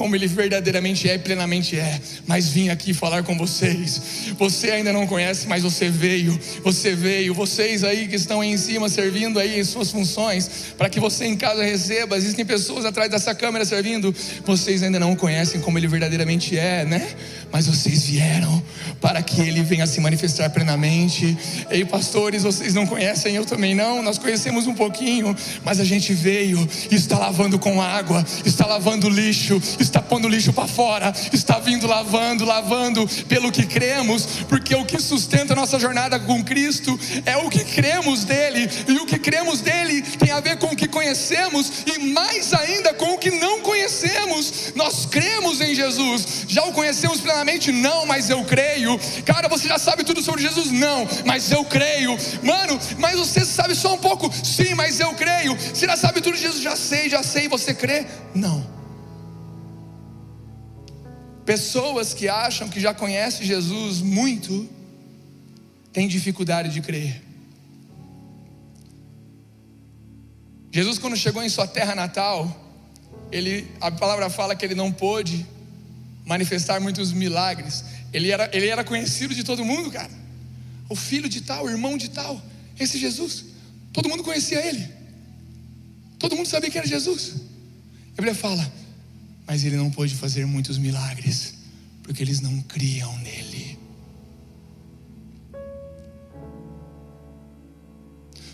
como ele verdadeiramente é e plenamente é, mas vim aqui falar com vocês. Você ainda não conhece, mas você veio, você veio. Vocês aí que estão aí em cima servindo aí em suas funções, para que você em casa receba. Existem pessoas atrás dessa câmera servindo. Vocês ainda não conhecem como ele verdadeiramente é, né? Mas vocês vieram para que ele venha se manifestar plenamente. Ei, pastores, vocês não conhecem, eu também não. Nós conhecemos um pouquinho, mas a gente veio, está lavando com água, está lavando lixo, está está pondo lixo para fora, está vindo lavando, lavando pelo que cremos, porque o que sustenta a nossa jornada com Cristo é o que cremos dele, e o que cremos dele tem a ver com o que conhecemos e mais ainda com o que não conhecemos. Nós cremos em Jesus, já o conhecemos plenamente? Não, mas eu creio. Cara, você já sabe tudo sobre Jesus? Não, mas eu creio. Mano, mas você sabe só um pouco? Sim, mas eu creio. Você já sabe tudo de Jesus? Já sei, já sei. Você crê? Não. Pessoas que acham que já conhecem Jesus muito, têm dificuldade de crer. Jesus, quando chegou em sua terra natal, ele, a palavra fala que ele não pôde manifestar muitos milagres. Ele era, ele era conhecido de todo mundo, cara. O filho de tal, o irmão de tal, esse Jesus. Todo mundo conhecia ele. Todo mundo sabia que era Jesus. A Bíblia fala: mas ele não pôde fazer muitos milagres, porque eles não criam nele.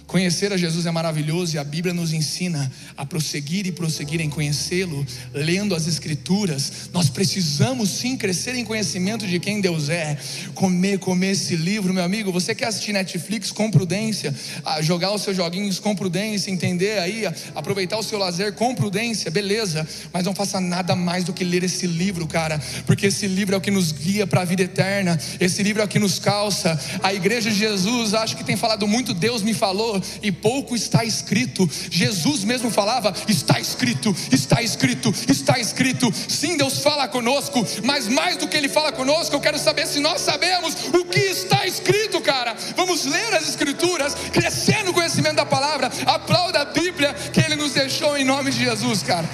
Conhecer a Jesus é maravilhoso e a Bíblia nos ensina a prosseguir e prosseguir em conhecê-lo, lendo as Escrituras. Nós precisamos sim crescer em conhecimento de quem Deus é. Comer, comer esse livro, meu amigo. Você quer assistir Netflix com prudência, jogar os seus joguinhos com prudência, entender aí, aproveitar o seu lazer com prudência, beleza. Mas não faça nada mais do que ler esse livro, cara, porque esse livro é o que nos guia para a vida eterna. Esse livro é o que nos calça. A igreja de Jesus, acho que tem falado muito, Deus me falou e pouco está escrito. Jesus mesmo falava: está escrito, está escrito, está escrito. Sim, Deus fala conosco, mas mais do que Ele fala conosco, eu quero saber se nós sabemos o que está escrito, cara. Vamos ler as Escrituras, crescer no conhecimento da palavra. Aplauda a Bíblia que Ele nos deixou em nome de Jesus, cara.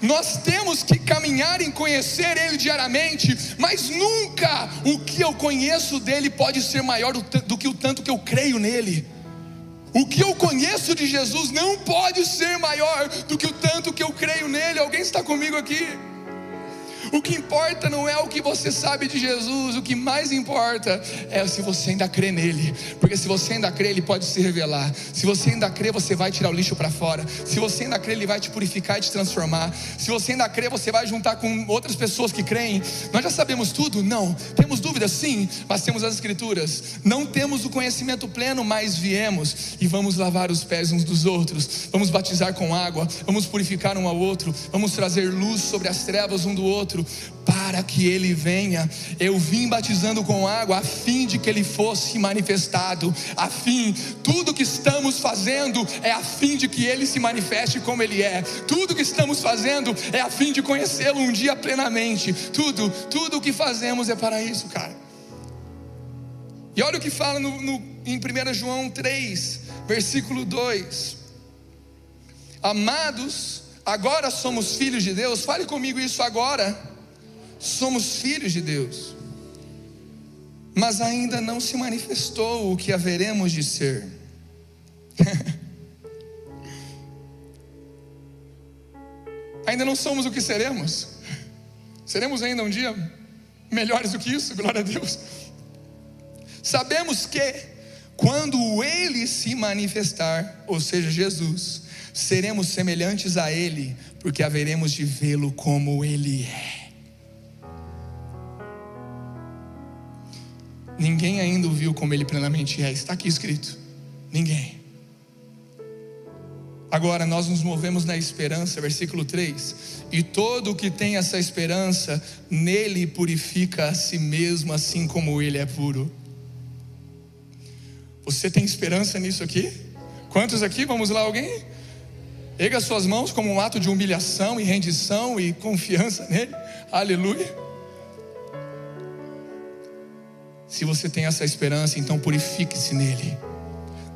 Nós temos que caminhar em conhecer Ele diariamente, mas nunca o que eu conheço dele pode ser maior do que o tanto que eu creio nele. O que eu conheço de Jesus não pode ser maior do que o tanto que eu creio nele. Alguém está comigo aqui? O que importa não é o que você sabe de Jesus, o que mais importa é se você ainda crê nele. Porque se você ainda crê, ele pode se revelar. Se você ainda crê, você vai tirar o lixo para fora. Se você ainda crê, ele vai te purificar e te transformar. Se você ainda crê, você vai juntar com outras pessoas que creem. Nós já sabemos tudo? Não. Temos dúvidas? Sim, mas temos as escrituras. Não temos o conhecimento pleno, mas viemos e vamos lavar os pés uns dos outros. Vamos batizar com água, vamos purificar um ao outro, vamos trazer luz sobre as trevas um do outro outro, para que ele venha. Eu vim batizando com água a fim de que ele fosse manifestado, a fim, tudo que estamos fazendo é a fim de que ele se manifeste como ele é. Tudo que estamos fazendo é a fim de conhecê-lo um dia plenamente. Tudo, tudo o que fazemos é para isso, cara. E olha o que fala no, no, em 1 João 3, versículo 2: Amados, agora somos filhos de Deus, fale comigo isso agora somos filhos de Deus. mas ainda não se manifestou o que haveremos de ser. ainda não somos o que seremos. Seremos ainda um dia melhores do que isso, glória a Deus. Sabemos que quando Ele se manifestar, ou seja, Jesus, seremos semelhantes a Ele, porque haveremos de vê-lo como Ele é. Ninguém ainda o viu como Ele plenamente é, está aqui escrito. Ninguém. Agora nós nos movemos na esperança, versículo 3. E todo o que tem essa esperança, nele purifica a si mesmo, assim como ele é puro. Você tem esperança nisso aqui? Quantos aqui? Vamos lá, alguém? Erga suas mãos como um ato de humilhação e rendição e confiança nele. Aleluia. Se você tem essa esperança, então purifique-se nele.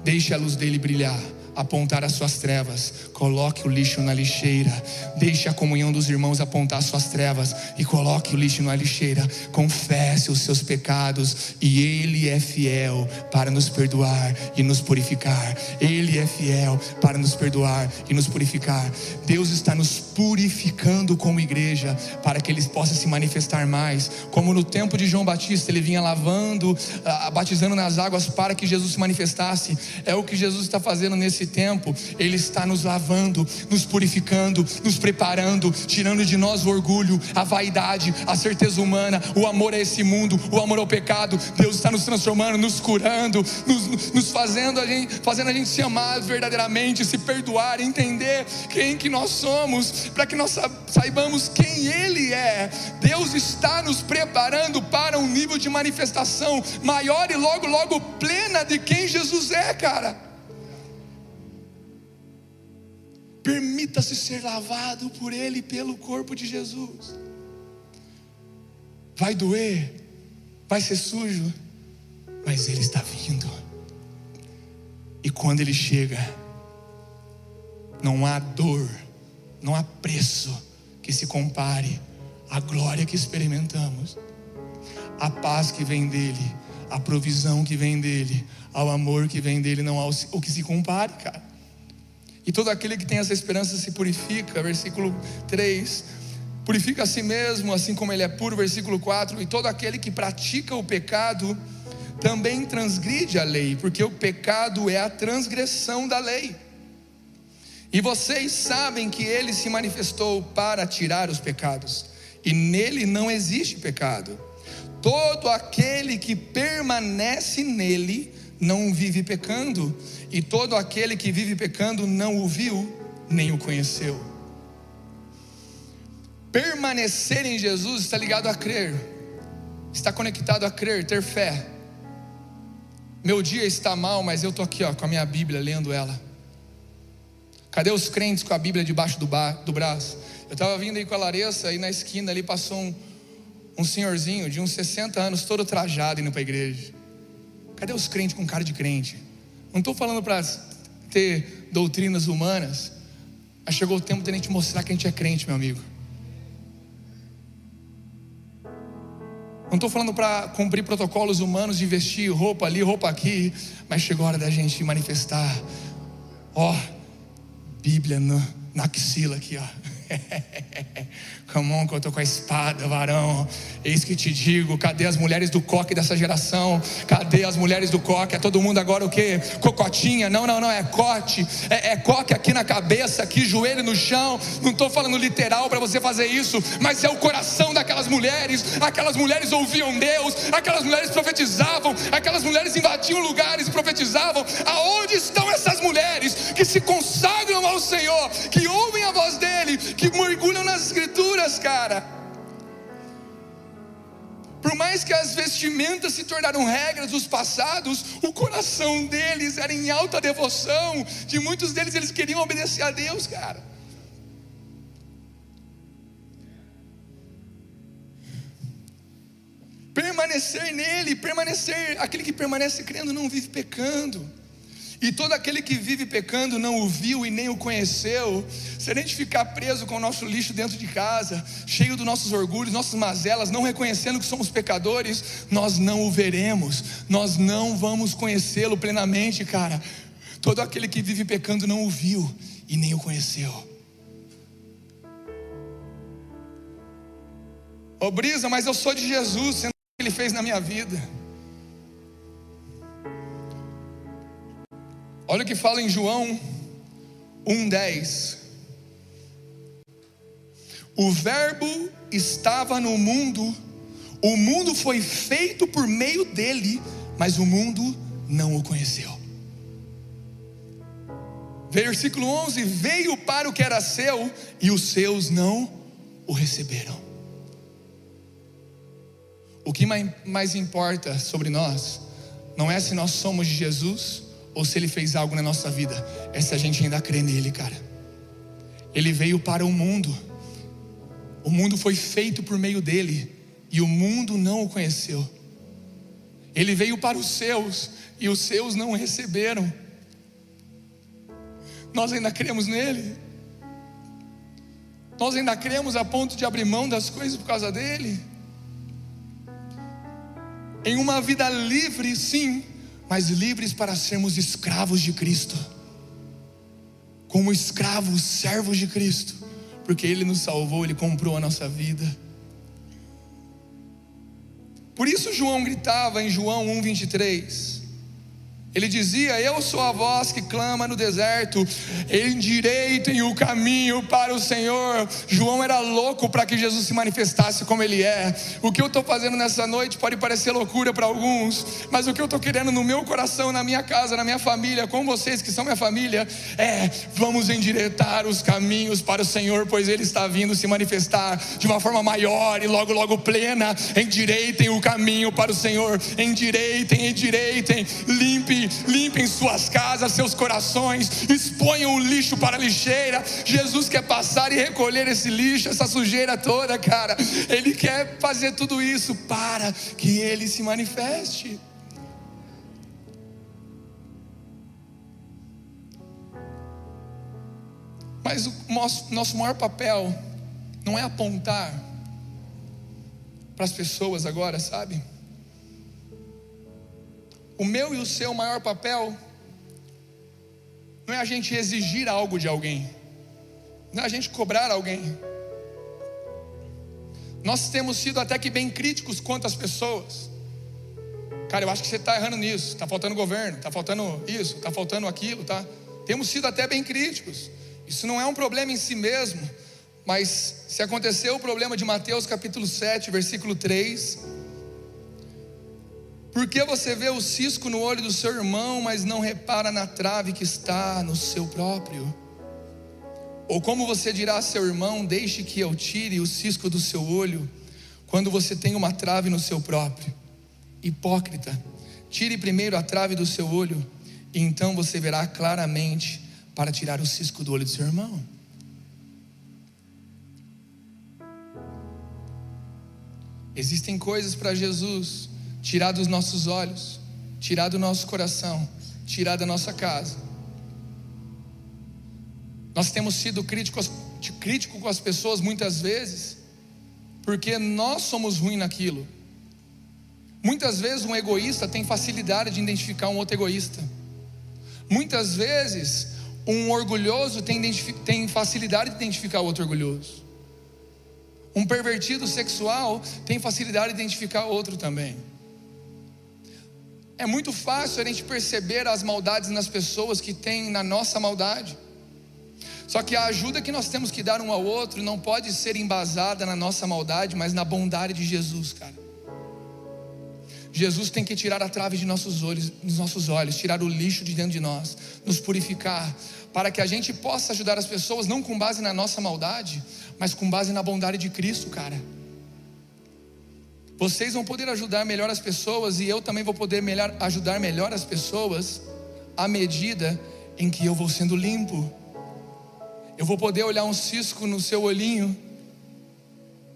Deixe a luz dele brilhar apontar as suas trevas, coloque o lixo na lixeira, deixe a comunhão dos irmãos apontar as suas trevas e coloque o lixo na lixeira, confesse os seus pecados e Ele é fiel para nos perdoar e nos purificar. Ele é fiel para nos perdoar e nos purificar. Deus está nos purificando como igreja para que Ele possa se manifestar mais, como no tempo de João Batista, ele vinha lavando, ah, batizando nas águas para que Jesus se manifestasse. É o que Jesus está fazendo nesse nesse tempo, Ele está nos lavando, nos purificando, nos preparando, tirando de nós o orgulho, a vaidade, a certeza humana, o amor a esse mundo, o amor ao pecado. Deus está nos transformando, nos curando, nos, nos fazendo, a gente, fazendo a gente se amar verdadeiramente, se perdoar, entender quem que nós somos, para que nós saibamos quem Ele é. Deus está nos preparando para um nível de manifestação maior e logo, logo plena de quem Jesus é, cara. Permita-se ser lavado por Ele pelo corpo de Jesus. Vai doer, vai ser sujo, mas Ele está vindo. E quando Ele chega, não há dor, não há preço que se compare à glória que experimentamos, a paz que vem dEle, a provisão que vem dEle, ao amor que vem dEle, não há o que se compare, cara. E todo aquele que tem essa esperança se purifica, versículo 3. Purifica a si mesmo, assim como ele é puro, versículo 4. E todo aquele que pratica o pecado também transgride a lei, porque o pecado é a transgressão da lei. E vocês sabem que ele se manifestou para tirar os pecados, e nele não existe pecado. Todo aquele que permanece nele não vive pecando, e todo aquele que vive pecando não o viu, nem o conheceu. Permanecer em Jesus está ligado a crer, está conectado a crer, ter fé. Meu dia está mal, mas eu estou aqui ó, com a minha Bíblia lendo ela. Cadê os crentes com a Bíblia debaixo do, bar, do braço? Eu estava vindo aí com a Larissa e na esquina ali passou um, um senhorzinho de uns 60 anos, todo trajado indo para a igreja. Cadê os crentes com cara de crente? Não estou falando para ter doutrinas humanas, mas chegou o tempo de a gente mostrar que a gente é crente, meu amigo. Não estou falando para cumprir protocolos humanos de vestir roupa ali, roupa aqui, mas chegou a hora da gente manifestar. Ó, Bíblia no, na axila aqui, ó. Come on, que eu estou com a espada, varão. Eis que te digo: cadê as mulheres do coque dessa geração? Cadê as mulheres do coque? É todo mundo agora o que? Cocotinha? Não, não, não, é cote. É, é coque aqui na cabeça, aqui, joelho no chão. Não estou falando literal para você fazer isso, mas é o coração daquelas mulheres. Aquelas mulheres ouviam Deus, aquelas mulheres profetizavam, aquelas mulheres invadiam lugares e profetizavam. Aonde estão essas mulheres que se consagram ao Senhor, que ouvem a voz dEle, que mergulham nas Escrituras, cara. Por mais que as vestimentas se tornaram regras dos passados, o coração deles era em alta devoção. De muitos deles eles queriam obedecer a Deus, cara. Permanecer nele, permanecer, aquele que permanece crendo não vive pecando. E todo aquele que vive pecando não o viu e nem o conheceu. Se a gente ficar preso com o nosso lixo dentro de casa, cheio dos nossos orgulhos, nossas mazelas, não reconhecendo que somos pecadores, nós não o veremos, nós não vamos conhecê-lo plenamente, cara. Todo aquele que vive pecando não o viu e nem o conheceu. Ô Brisa, mas eu sou de Jesus, sendo que Ele fez na minha vida. Olha o que fala em João 1,10. O Verbo estava no mundo, o mundo foi feito por meio dele, mas o mundo não o conheceu. Versículo 11: Veio para o que era seu, e os seus não o receberam. O que mais importa sobre nós, não é se nós somos de Jesus, ou se Ele fez algo na nossa vida, é se a gente ainda crê nele, cara. Ele veio para o mundo, o mundo foi feito por meio dele, e o mundo não o conheceu. Ele veio para os seus, e os seus não o receberam. Nós ainda cremos nele? Nós ainda cremos a ponto de abrir mão das coisas por causa dele? Em uma vida livre, sim, mas livres para sermos escravos de Cristo. Como escravos, servos de Cristo, porque Ele nos salvou, Ele comprou a nossa vida. Por isso João gritava em João 1,23: ele dizia: Eu sou a voz que clama no deserto, endireitem o caminho para o Senhor. João era louco para que Jesus se manifestasse como ele é. O que eu estou fazendo nessa noite pode parecer loucura para alguns, mas o que eu estou querendo no meu coração, na minha casa, na minha família, com vocês que são minha família, é: vamos endireitar os caminhos para o Senhor, pois ele está vindo se manifestar de uma forma maior e logo, logo plena. Endireitem o caminho para o Senhor, endireitem, endireitem, limpe limpem suas casas, seus corações, exponham o lixo para a lixeira. Jesus quer passar e recolher esse lixo, essa sujeira toda, cara. Ele quer fazer tudo isso para que ele se manifeste. Mas o nosso, nosso maior papel não é apontar para as pessoas agora, sabe? O meu e o seu maior papel não é a gente exigir algo de alguém, não é a gente cobrar alguém. Nós temos sido até que bem críticos quanto às pessoas. Cara, eu acho que você está errando nisso, está faltando governo, está faltando isso, está faltando aquilo, tá? Temos sido até bem críticos. Isso não é um problema em si mesmo, mas se aconteceu o problema de Mateus capítulo 7, versículo 3, por que você vê o cisco no olho do seu irmão, mas não repara na trave que está no seu próprio? Ou como você dirá a seu irmão: Deixe que eu tire o cisco do seu olho, quando você tem uma trave no seu próprio? Hipócrita, tire primeiro a trave do seu olho, e então você verá claramente para tirar o cisco do olho do seu irmão. Existem coisas para Jesus tirar dos nossos olhos, tirar do nosso coração, tirar da nossa casa. Nós temos sido críticos, crítico com as pessoas muitas vezes, porque nós somos ruins naquilo. Muitas vezes um egoísta tem facilidade de identificar um outro egoísta. Muitas vezes um orgulhoso tem, tem facilidade de identificar outro orgulhoso. Um pervertido sexual tem facilidade de identificar outro também. É muito fácil a gente perceber as maldades nas pessoas que tem na nossa maldade. Só que a ajuda que nós temos que dar um ao outro não pode ser embasada na nossa maldade, mas na bondade de Jesus, cara. Jesus tem que tirar a trave de nossos olhos, dos nossos olhos, tirar o lixo de dentro de nós, nos purificar, para que a gente possa ajudar as pessoas não com base na nossa maldade, mas com base na bondade de Cristo, cara. Vocês vão poder ajudar melhor as pessoas e eu também vou poder melhor, ajudar melhor as pessoas à medida em que eu vou sendo limpo. Eu vou poder olhar um cisco no seu olhinho.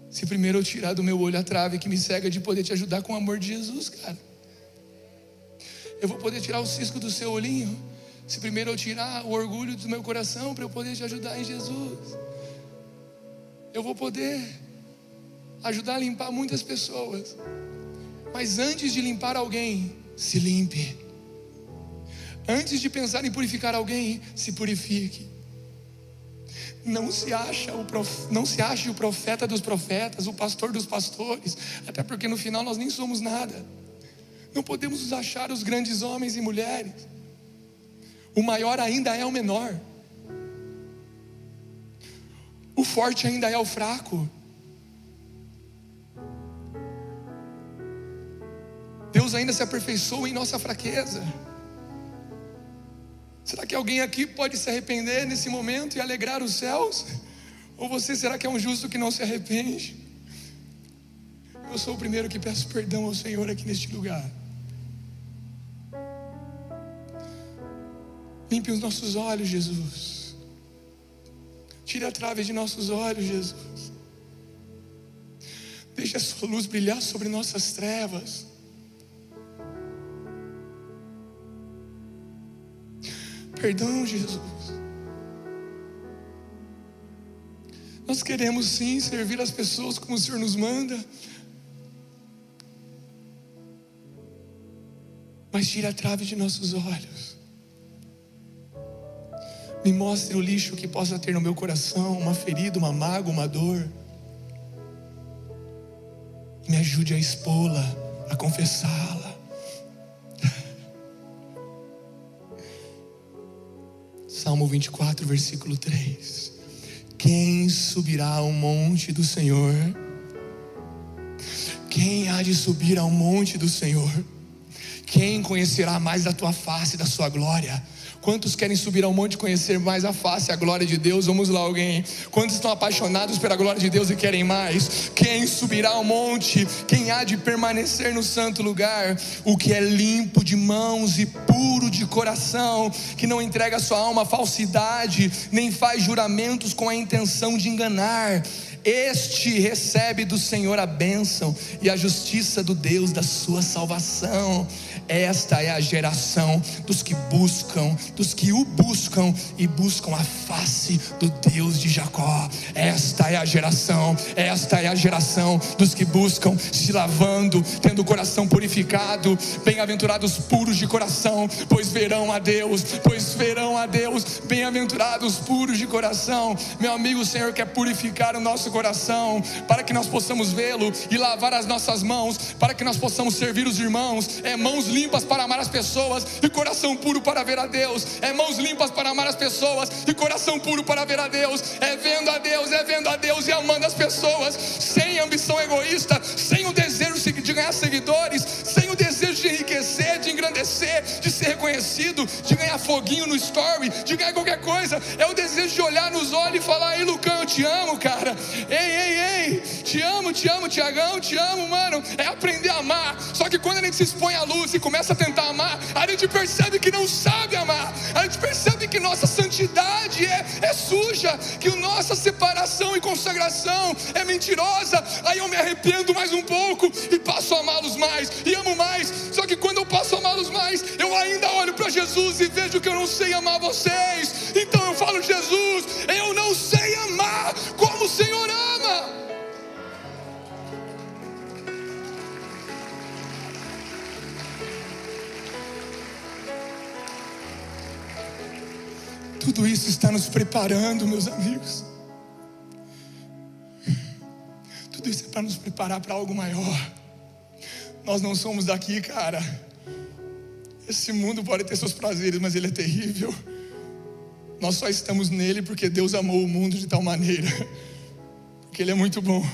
Se primeiro eu tirar do meu olho a trave que me cega de poder te ajudar com o amor de Jesus, cara. Eu vou poder tirar o cisco do seu olhinho. se primeiro eu tirar o orgulho do meu coração para eu poder te ajudar em Jesus. Eu vou poder ajudar a limpar muitas pessoas. Mas antes de limpar alguém, se limpe. Antes de pensar em purificar alguém, se purifique. Não se acha o prof... não se ache o profeta dos profetas, o pastor dos pastores, até porque no final nós nem somos nada. Não podemos nos achar os grandes homens e mulheres. O maior ainda é o menor. O forte ainda é o fraco. Deus ainda se aperfeiçoa em nossa fraqueza. Será que alguém aqui pode se arrepender nesse momento e alegrar os céus? Ou você será que é um justo que não se arrepende? Eu sou o primeiro que peço perdão ao Senhor aqui neste lugar. Limpe os nossos olhos, Jesus. Tire a trave de nossos olhos, Jesus. Deixe a sua luz brilhar sobre nossas trevas. Perdão, Jesus. Nós queremos sim servir as pessoas como o Senhor nos manda. Mas tire a trave de nossos olhos. Me mostre o lixo que possa ter no meu coração, uma ferida, uma mágoa, uma dor. Me ajude a expô-la, a confessá-la. Salmo 24, versículo 3. Quem subirá ao monte do Senhor? Quem há de subir ao monte do Senhor? Quem conhecerá mais da tua face, da sua glória? Quantos querem subir ao monte e conhecer mais a face, a glória de Deus? Vamos lá, alguém. Quantos estão apaixonados pela glória de Deus e querem mais? Quem subirá ao monte? Quem há de permanecer no santo lugar? O que é limpo de mãos e puro de coração, que não entrega sua alma à falsidade, nem faz juramentos com a intenção de enganar este recebe do Senhor a bênção e a justiça do Deus da sua salvação. Esta é a geração dos que buscam, dos que o buscam e buscam a face do Deus de Jacó. Esta é a geração, esta é a geração dos que buscam se lavando, tendo o coração purificado. Bem-aventurados puros de coração, pois verão a Deus, pois verão a Deus. Bem-aventurados puros de coração. Meu amigo, o Senhor quer purificar o nosso coração para que nós possamos vê-lo e lavar as nossas mãos, para que nós possamos servir os irmãos. É mãos limpas para amar as pessoas e coração puro para ver a Deus. É mãos limpas para amar as pessoas e coração puro para ver a Deus. É vendo a Deus, é vendo a Deus e amando as pessoas, sem ambição egoísta, sem o desejo de ganhar seguidores, sem o desejo de enriquecer, de engrandecer, de ser reconhecido, de ganhar foguinho no story, de ganhar qualquer coisa. É o desejo de olhar nos olhos e falar: Ei, Lucão, eu te amo, cara. Ei, ei, ei, te amo, te amo, Tiagão, te amo, mano. É aprender a amar. Só que quando a gente se expõe à luz e começa a tentar amar, a gente percebe que não sabe amar. A gente percebe que nossa santidade é, é suja, que nossa separação e consagração é mentirosa. Aí eu me arrependo mais um pouco e passo a amá-los mais e amo mais. Só que quando eu passo a amá-los mais, eu ainda olho para Jesus e vejo que eu não sei amar vocês. Então eu falo, Jesus, eu não sei amar como o Senhor ama. Tudo isso está nos preparando, meus amigos. Tudo isso é para nos preparar para algo maior. Nós não somos daqui, cara. Esse mundo pode ter seus prazeres, mas ele é terrível. Nós só estamos nele porque Deus amou o mundo de tal maneira que ele é muito bom.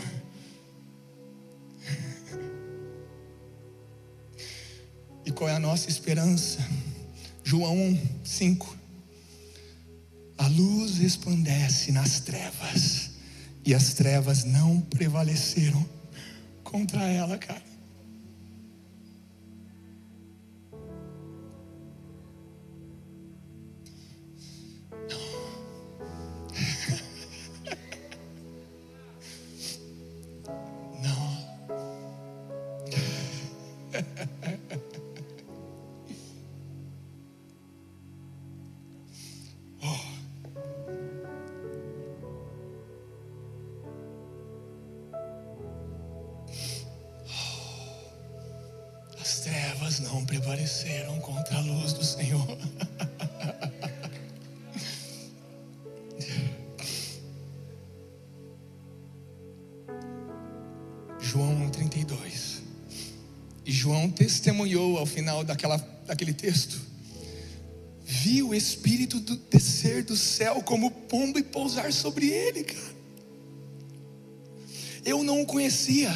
E qual é a nossa esperança? João 1, 5. A luz resplandece nas trevas, e as trevas não prevaleceram contra ela, cara. Ao final daquela, daquele texto. Viu o Espírito do, descer do céu como pombo e pousar sobre ele, cara. Eu não o conhecia.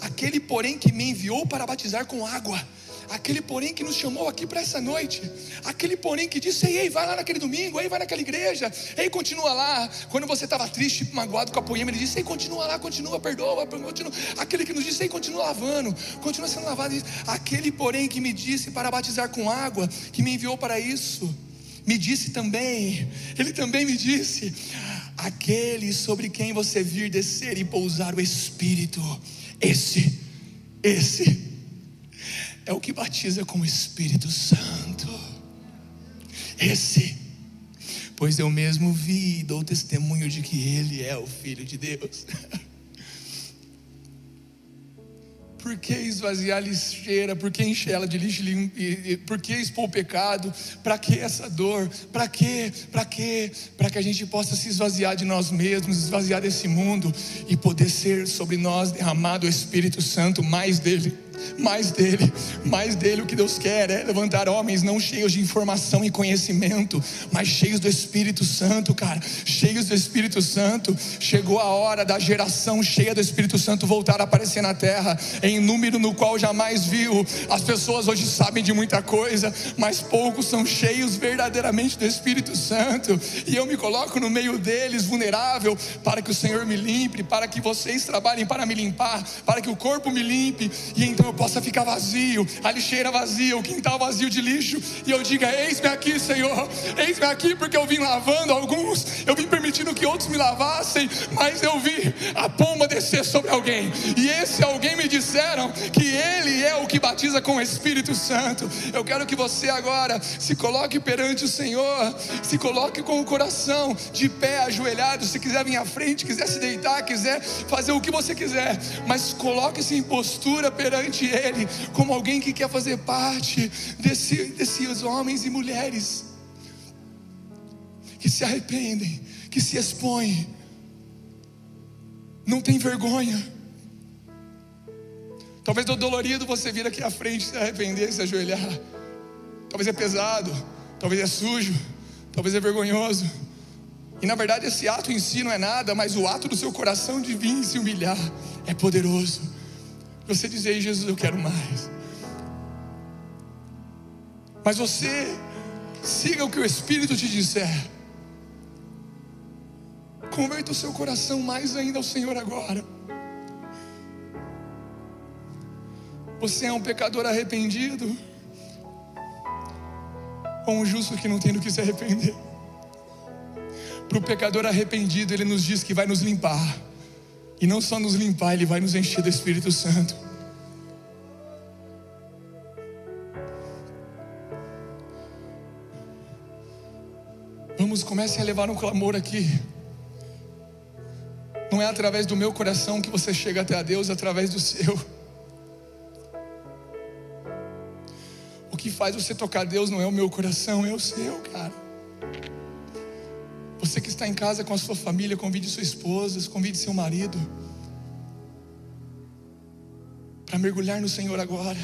Aquele, porém, que me enviou para batizar com água aquele porém que nos chamou aqui para essa noite, aquele porém que disse: ei, vai lá naquele domingo, ei, vai naquela igreja, ei, continua lá. Quando você estava triste, magoado com a poema, ele disse: ei, continua lá, continua, perdoa, continua. Aquele que nos disse: ei, continua lavando, continua sendo lavado. Aquele porém que me disse para batizar com água, que me enviou para isso, me disse também, ele também me disse: aquele sobre quem você vir descer e pousar o Espírito, esse, esse é o que batiza com o Espírito Santo. Esse, pois eu mesmo vi e dou testemunho de que Ele é o Filho de Deus. Por que esvaziar a lixeira? Por que encher ela de lixo? Por que expor o pecado? Para que essa dor? Para que? Para que? Para que a gente possa se esvaziar de nós mesmos, esvaziar desse mundo e poder ser sobre nós derramado o Espírito Santo, mais dele mais dele, mais dele. O que Deus quer é levantar homens não cheios de informação e conhecimento, mas cheios do Espírito Santo, cara, cheios do Espírito Santo. Chegou a hora da geração cheia do Espírito Santo voltar a aparecer na terra, em número no qual jamais viu. As pessoas hoje sabem de muita coisa, mas poucos são cheios verdadeiramente do Espírito Santo, e eu me coloco no meio deles, vulnerável, para que o Senhor me limpe, para que vocês trabalhem para me limpar, para que o corpo me limpe, e então eu possa ficar vazio, a lixeira vazia, o quintal vazio de lixo, e eu diga: Eis-me aqui, Senhor, eis-me aqui, porque eu vim lavando alguns, eu vim permitindo que outros me lavassem, mas eu vi a pomba descer sobre alguém, e esse alguém me disseram que Ele é o que batiza com o Espírito Santo. Eu quero que você agora se coloque perante o Senhor, se coloque com o coração de pé, ajoelhado, se quiser vir à frente, quiser se deitar, quiser fazer o que você quiser, mas coloque-se em postura perante Ele como alguém que quer fazer parte desse, desses homens e mulheres que se arrependem, que se expõem, não tem vergonha. Talvez do dolorido você vir aqui à frente, se arrepender, se ajoelhar. Talvez é pesado, talvez é sujo, talvez é vergonhoso. E na verdade esse ato em si não é nada, mas o ato do seu coração de vir se humilhar é poderoso. Você dizer, Jesus, eu quero mais. Mas você siga o que o Espírito te disser. Converta o seu coração mais ainda ao Senhor agora. Você é um pecador arrependido? Ou um justo que não tem do que se arrepender? Para o pecador arrependido, ele nos diz que vai nos limpar. E não só nos limpar, Ele vai nos encher do Espírito Santo. Vamos, comece a levar um clamor aqui. Não é através do meu coração que você chega até a Deus, é através do seu. O que faz você tocar Deus não é o meu coração, é o seu, cara. Está em casa com a sua família, convide sua esposa, convide seu marido para mergulhar no Senhor agora.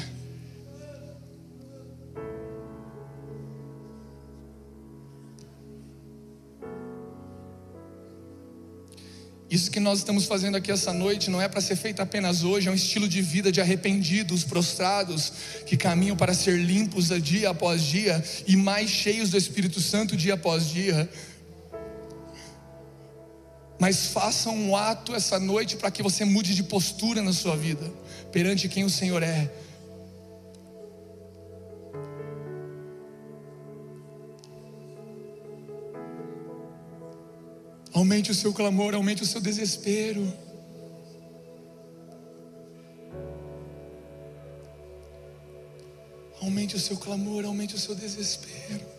Isso que nós estamos fazendo aqui essa noite não é para ser feito apenas hoje, é um estilo de vida de arrependidos, prostrados, que caminham para ser limpos dia após dia e mais cheios do Espírito Santo dia após dia mas faça um ato essa noite para que você mude de postura na sua vida, perante quem o Senhor é. Aumente o seu clamor, aumente o seu desespero. Aumente o seu clamor, aumente o seu desespero.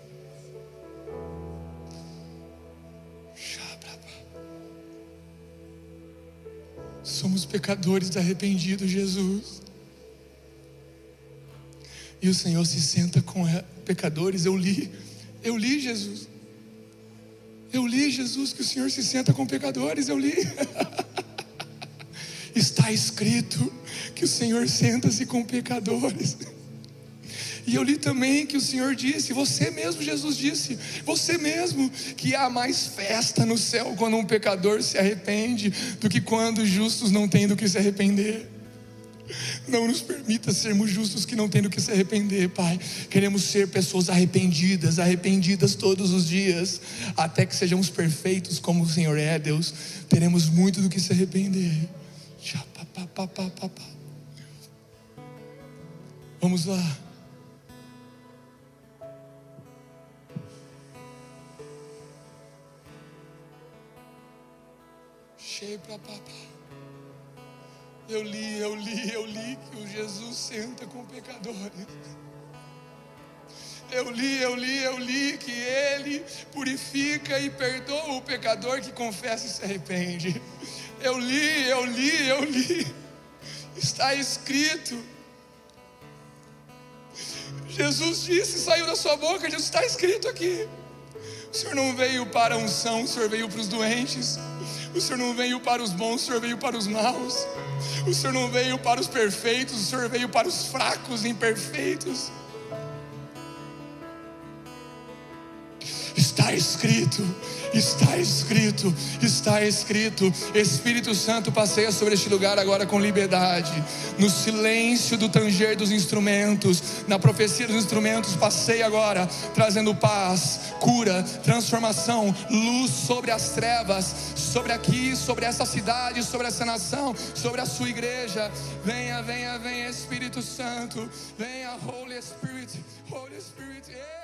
Somos pecadores arrependidos, Jesus. e o Senhor se senta com pecadores. Eu li, eu li Jesus. Eu li Jesus que o Senhor se senta com pecadores. Eu li. Está escrito que o Senhor senta-se com pecadores. E eu li também que o Senhor disse, você mesmo, Jesus disse, você mesmo, que há mais festa no céu quando um pecador se arrepende do que quando os justos não têm do que se arrepender. Não nos permita sermos justos que não têm do que se arrepender, Pai. Queremos ser pessoas arrependidas, arrependidas todos os dias, até que sejamos perfeitos como o Senhor é, Deus. Teremos muito do que se arrepender. Vamos lá. Para papai. Eu li, eu li, eu li que o Jesus senta com pecadores. Eu li, eu li, eu li que Ele purifica e perdoa o pecador que confessa e se arrepende. Eu li, eu li, eu li. Está escrito. Jesus disse, saiu da sua boca, Jesus está escrito aqui. O Senhor não veio para a unção, o Senhor veio para os doentes. O Senhor não veio para os bons, o Senhor veio para os maus. O Senhor não veio para os perfeitos, o Senhor veio para os fracos e imperfeitos. Está escrito, está escrito, está escrito. Espírito Santo passeia sobre este lugar agora com liberdade. No silêncio do tanger dos instrumentos, na profecia dos instrumentos, passeia agora, trazendo paz, cura, transformação, luz sobre as trevas, sobre aqui, sobre essa cidade, sobre essa nação, sobre a sua igreja. Venha, venha, venha, Espírito Santo. Venha, Holy Spirit, Holy Spirit. Yeah.